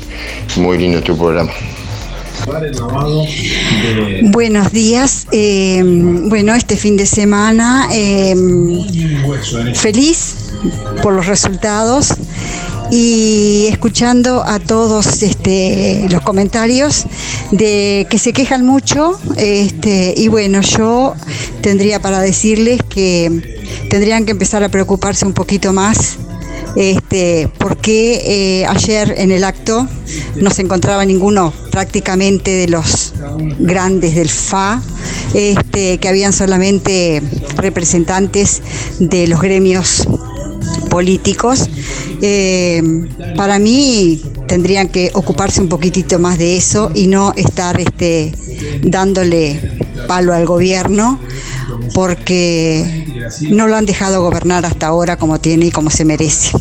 muy lindo tu programa. Buenos días. Eh, bueno, este fin de semana eh, feliz por los resultados y escuchando a todos este, los comentarios de que se quejan mucho este, y bueno, yo tendría para decirles que tendrían que empezar a preocuparse un poquito más este, porque eh, ayer en el acto no se encontraba ninguno prácticamente de los grandes del FA, este, que habían solamente representantes de los gremios políticos. Eh, para mí tendrían que ocuparse un poquitito más de eso y no estar este, dándole palo al gobierno porque no lo han dejado gobernar hasta ahora como tiene y como se merece.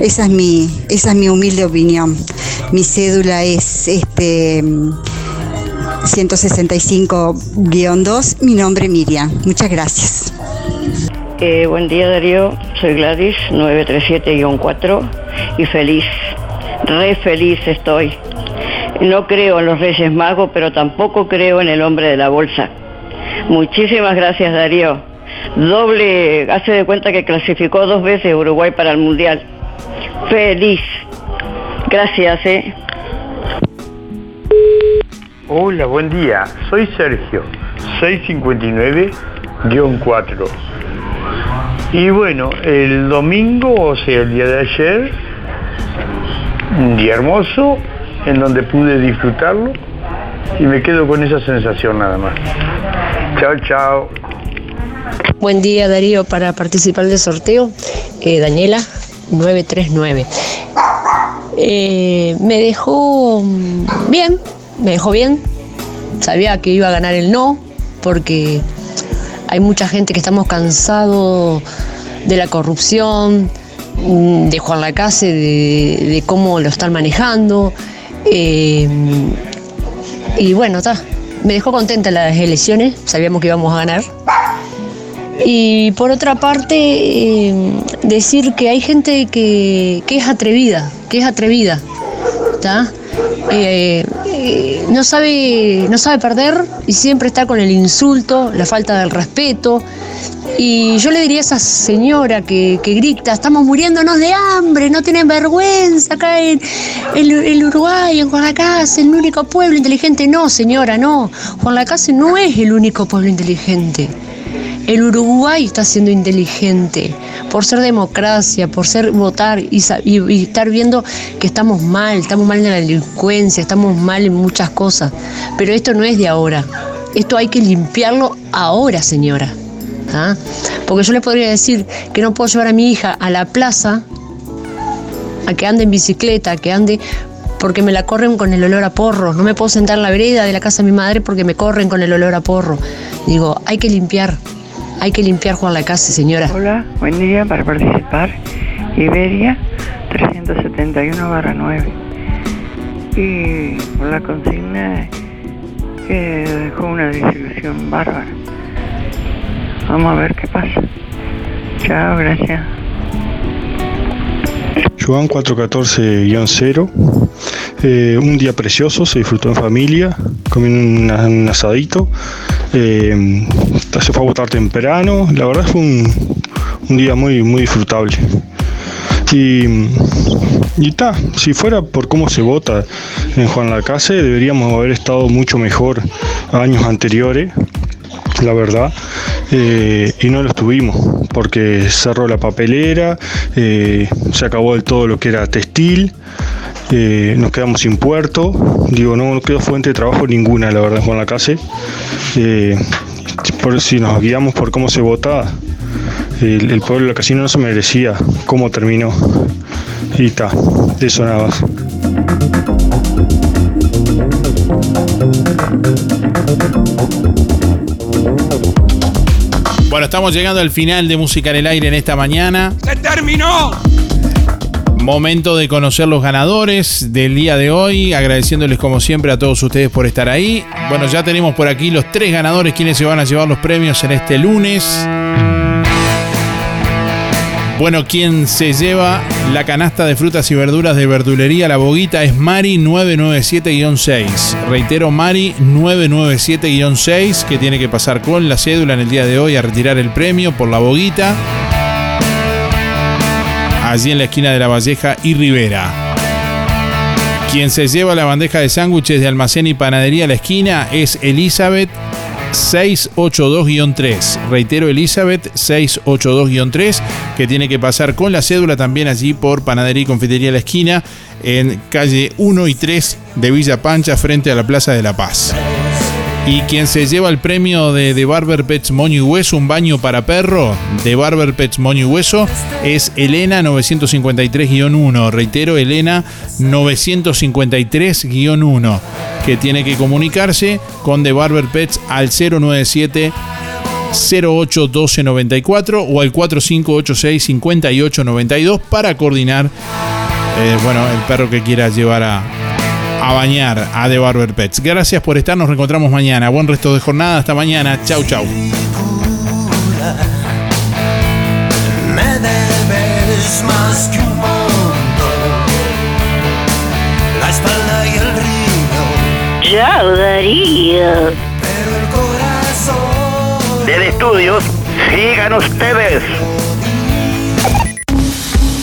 Esa es mi, esa es mi humilde opinión. Mi cédula es este 165-2, mi nombre Miriam. Muchas gracias. Eh, buen día Darío, soy Gladys, 937-4 y feliz, re feliz estoy. No creo en los Reyes Magos, pero tampoco creo en el hombre de la bolsa. Muchísimas gracias Darío. Doble, hace de cuenta que clasificó dos veces Uruguay para el Mundial. Feliz. Gracias, eh. Hola, buen día. Soy Sergio, 659-4. Y bueno, el domingo, o sea, el día de ayer, un día hermoso, en donde pude disfrutarlo y me quedo con esa sensación nada más. Chao, chao. Buen día Darío, para participar del sorteo, eh, Daniela 939. Eh, me dejó mm, bien, me dejó bien. Sabía que iba a ganar el no, porque hay mucha gente que estamos cansados de la corrupción, mm, de Juan Lacase, de, cómo lo están manejando. Eh, y bueno, está. Me dejó contenta las elecciones, sabíamos que íbamos a ganar. Y por otra parte, eh, decir que hay gente que, que, es atrevida, que es atrevida, ¿está? Eh, no, sabe, no sabe perder y siempre está con el insulto, la falta del respeto. Y yo le diría a esa señora que, grita, estamos muriéndonos de hambre, no tienen vergüenza acá en el, Uruguay, en Juan Lacase, el único pueblo inteligente. No, señora, no. Juan Lacase no es el único pueblo inteligente. El Uruguay está siendo inteligente por ser democracia, por ser votar y, estar viendo que estamos mal, estamos mal en la delincuencia, estamos mal en muchas cosas. Pero esto no es de ahora. Esto hay que limpiarlo ahora, señora. ¿Ah? Porque yo le podría decir que no puedo llevar a mi hija a la plaza a que ande en bicicleta, a que ande porque me la corren con el olor a porro. No me puedo sentar en la vereda de la casa de mi madre porque me corren con el olor a porro. Digo, hay que limpiar. Hay que limpiar Juan la casa, señora. Hola, buen día para participar. Iberia 371-9. Y por la consigna que dejó una desilusión bárbara. Vamos a ver qué pasa. Chao, gracias. Joan 414-0. Eh, un día precioso, se disfrutó en familia, comiendo un, asadito. Eh, se fue a votar temprano. La verdad fue un, un día muy, muy disfrutable. Y, y si fuera por cómo se vota en Juan Lacase, deberíamos haber estado mucho mejor años anteriores, la verdad. Eh, y no lo estuvimos porque cerró la papelera, eh, se acabó del todo lo que era textil, eh, nos quedamos sin puerto, digo, no, quedó fuente de trabajo ninguna, la verdad, Juan la Case. por si nos guiamos por cómo se vota, el, el pueblo de la casino no se merecía cómo terminó. Y está, de eso nada más. Bueno, estamos llegando al final de Música en el Aire en esta mañana. ¡Se terminó! Momento de conocer los ganadores del día de hoy, agradeciéndoles como siempre a todos ustedes por estar ahí. Bueno, ya tenemos por aquí los tres ganadores quienes se van a llevar los premios en este lunes. Bueno, quien se lleva la canasta de frutas y verduras de verdulería La Boguita es Mari 997-6. Reitero, Mari 997-6, que tiene que pasar con la cédula en el día de hoy a retirar el premio por La Boguita. Allí en la esquina de La Valleja y Rivera. Quien se lleva la bandeja de sándwiches de almacén y panadería La Esquina es Elizabeth 682-3. Reitero, Elizabeth 682-3, que tiene que pasar con la cédula también allí por Panadería y Confitería La Esquina, en calle 1 y 3 de Villa Pancha, frente a la Plaza de la Paz. Y quien se lleva el premio de, de Barber Pets Moño y Hueso, un baño para perro de Barber Pets Moño y Hueso, es Elena 953-1. Reitero, Elena 953-1, que tiene que comunicarse con The Barber Pets al 097 08 1294 o al 4586 5892 para coordinar eh, bueno, el perro que quiera llevar a, a bañar a The Barber Pets. Gracias por estar, nos reencontramos mañana. Buen resto de jornada, hasta mañana. Chau, chau. Me debes más que un mundo, la espalda y el río. Chao, Darío. Pero el corazón. Del estudios, sigan ustedes.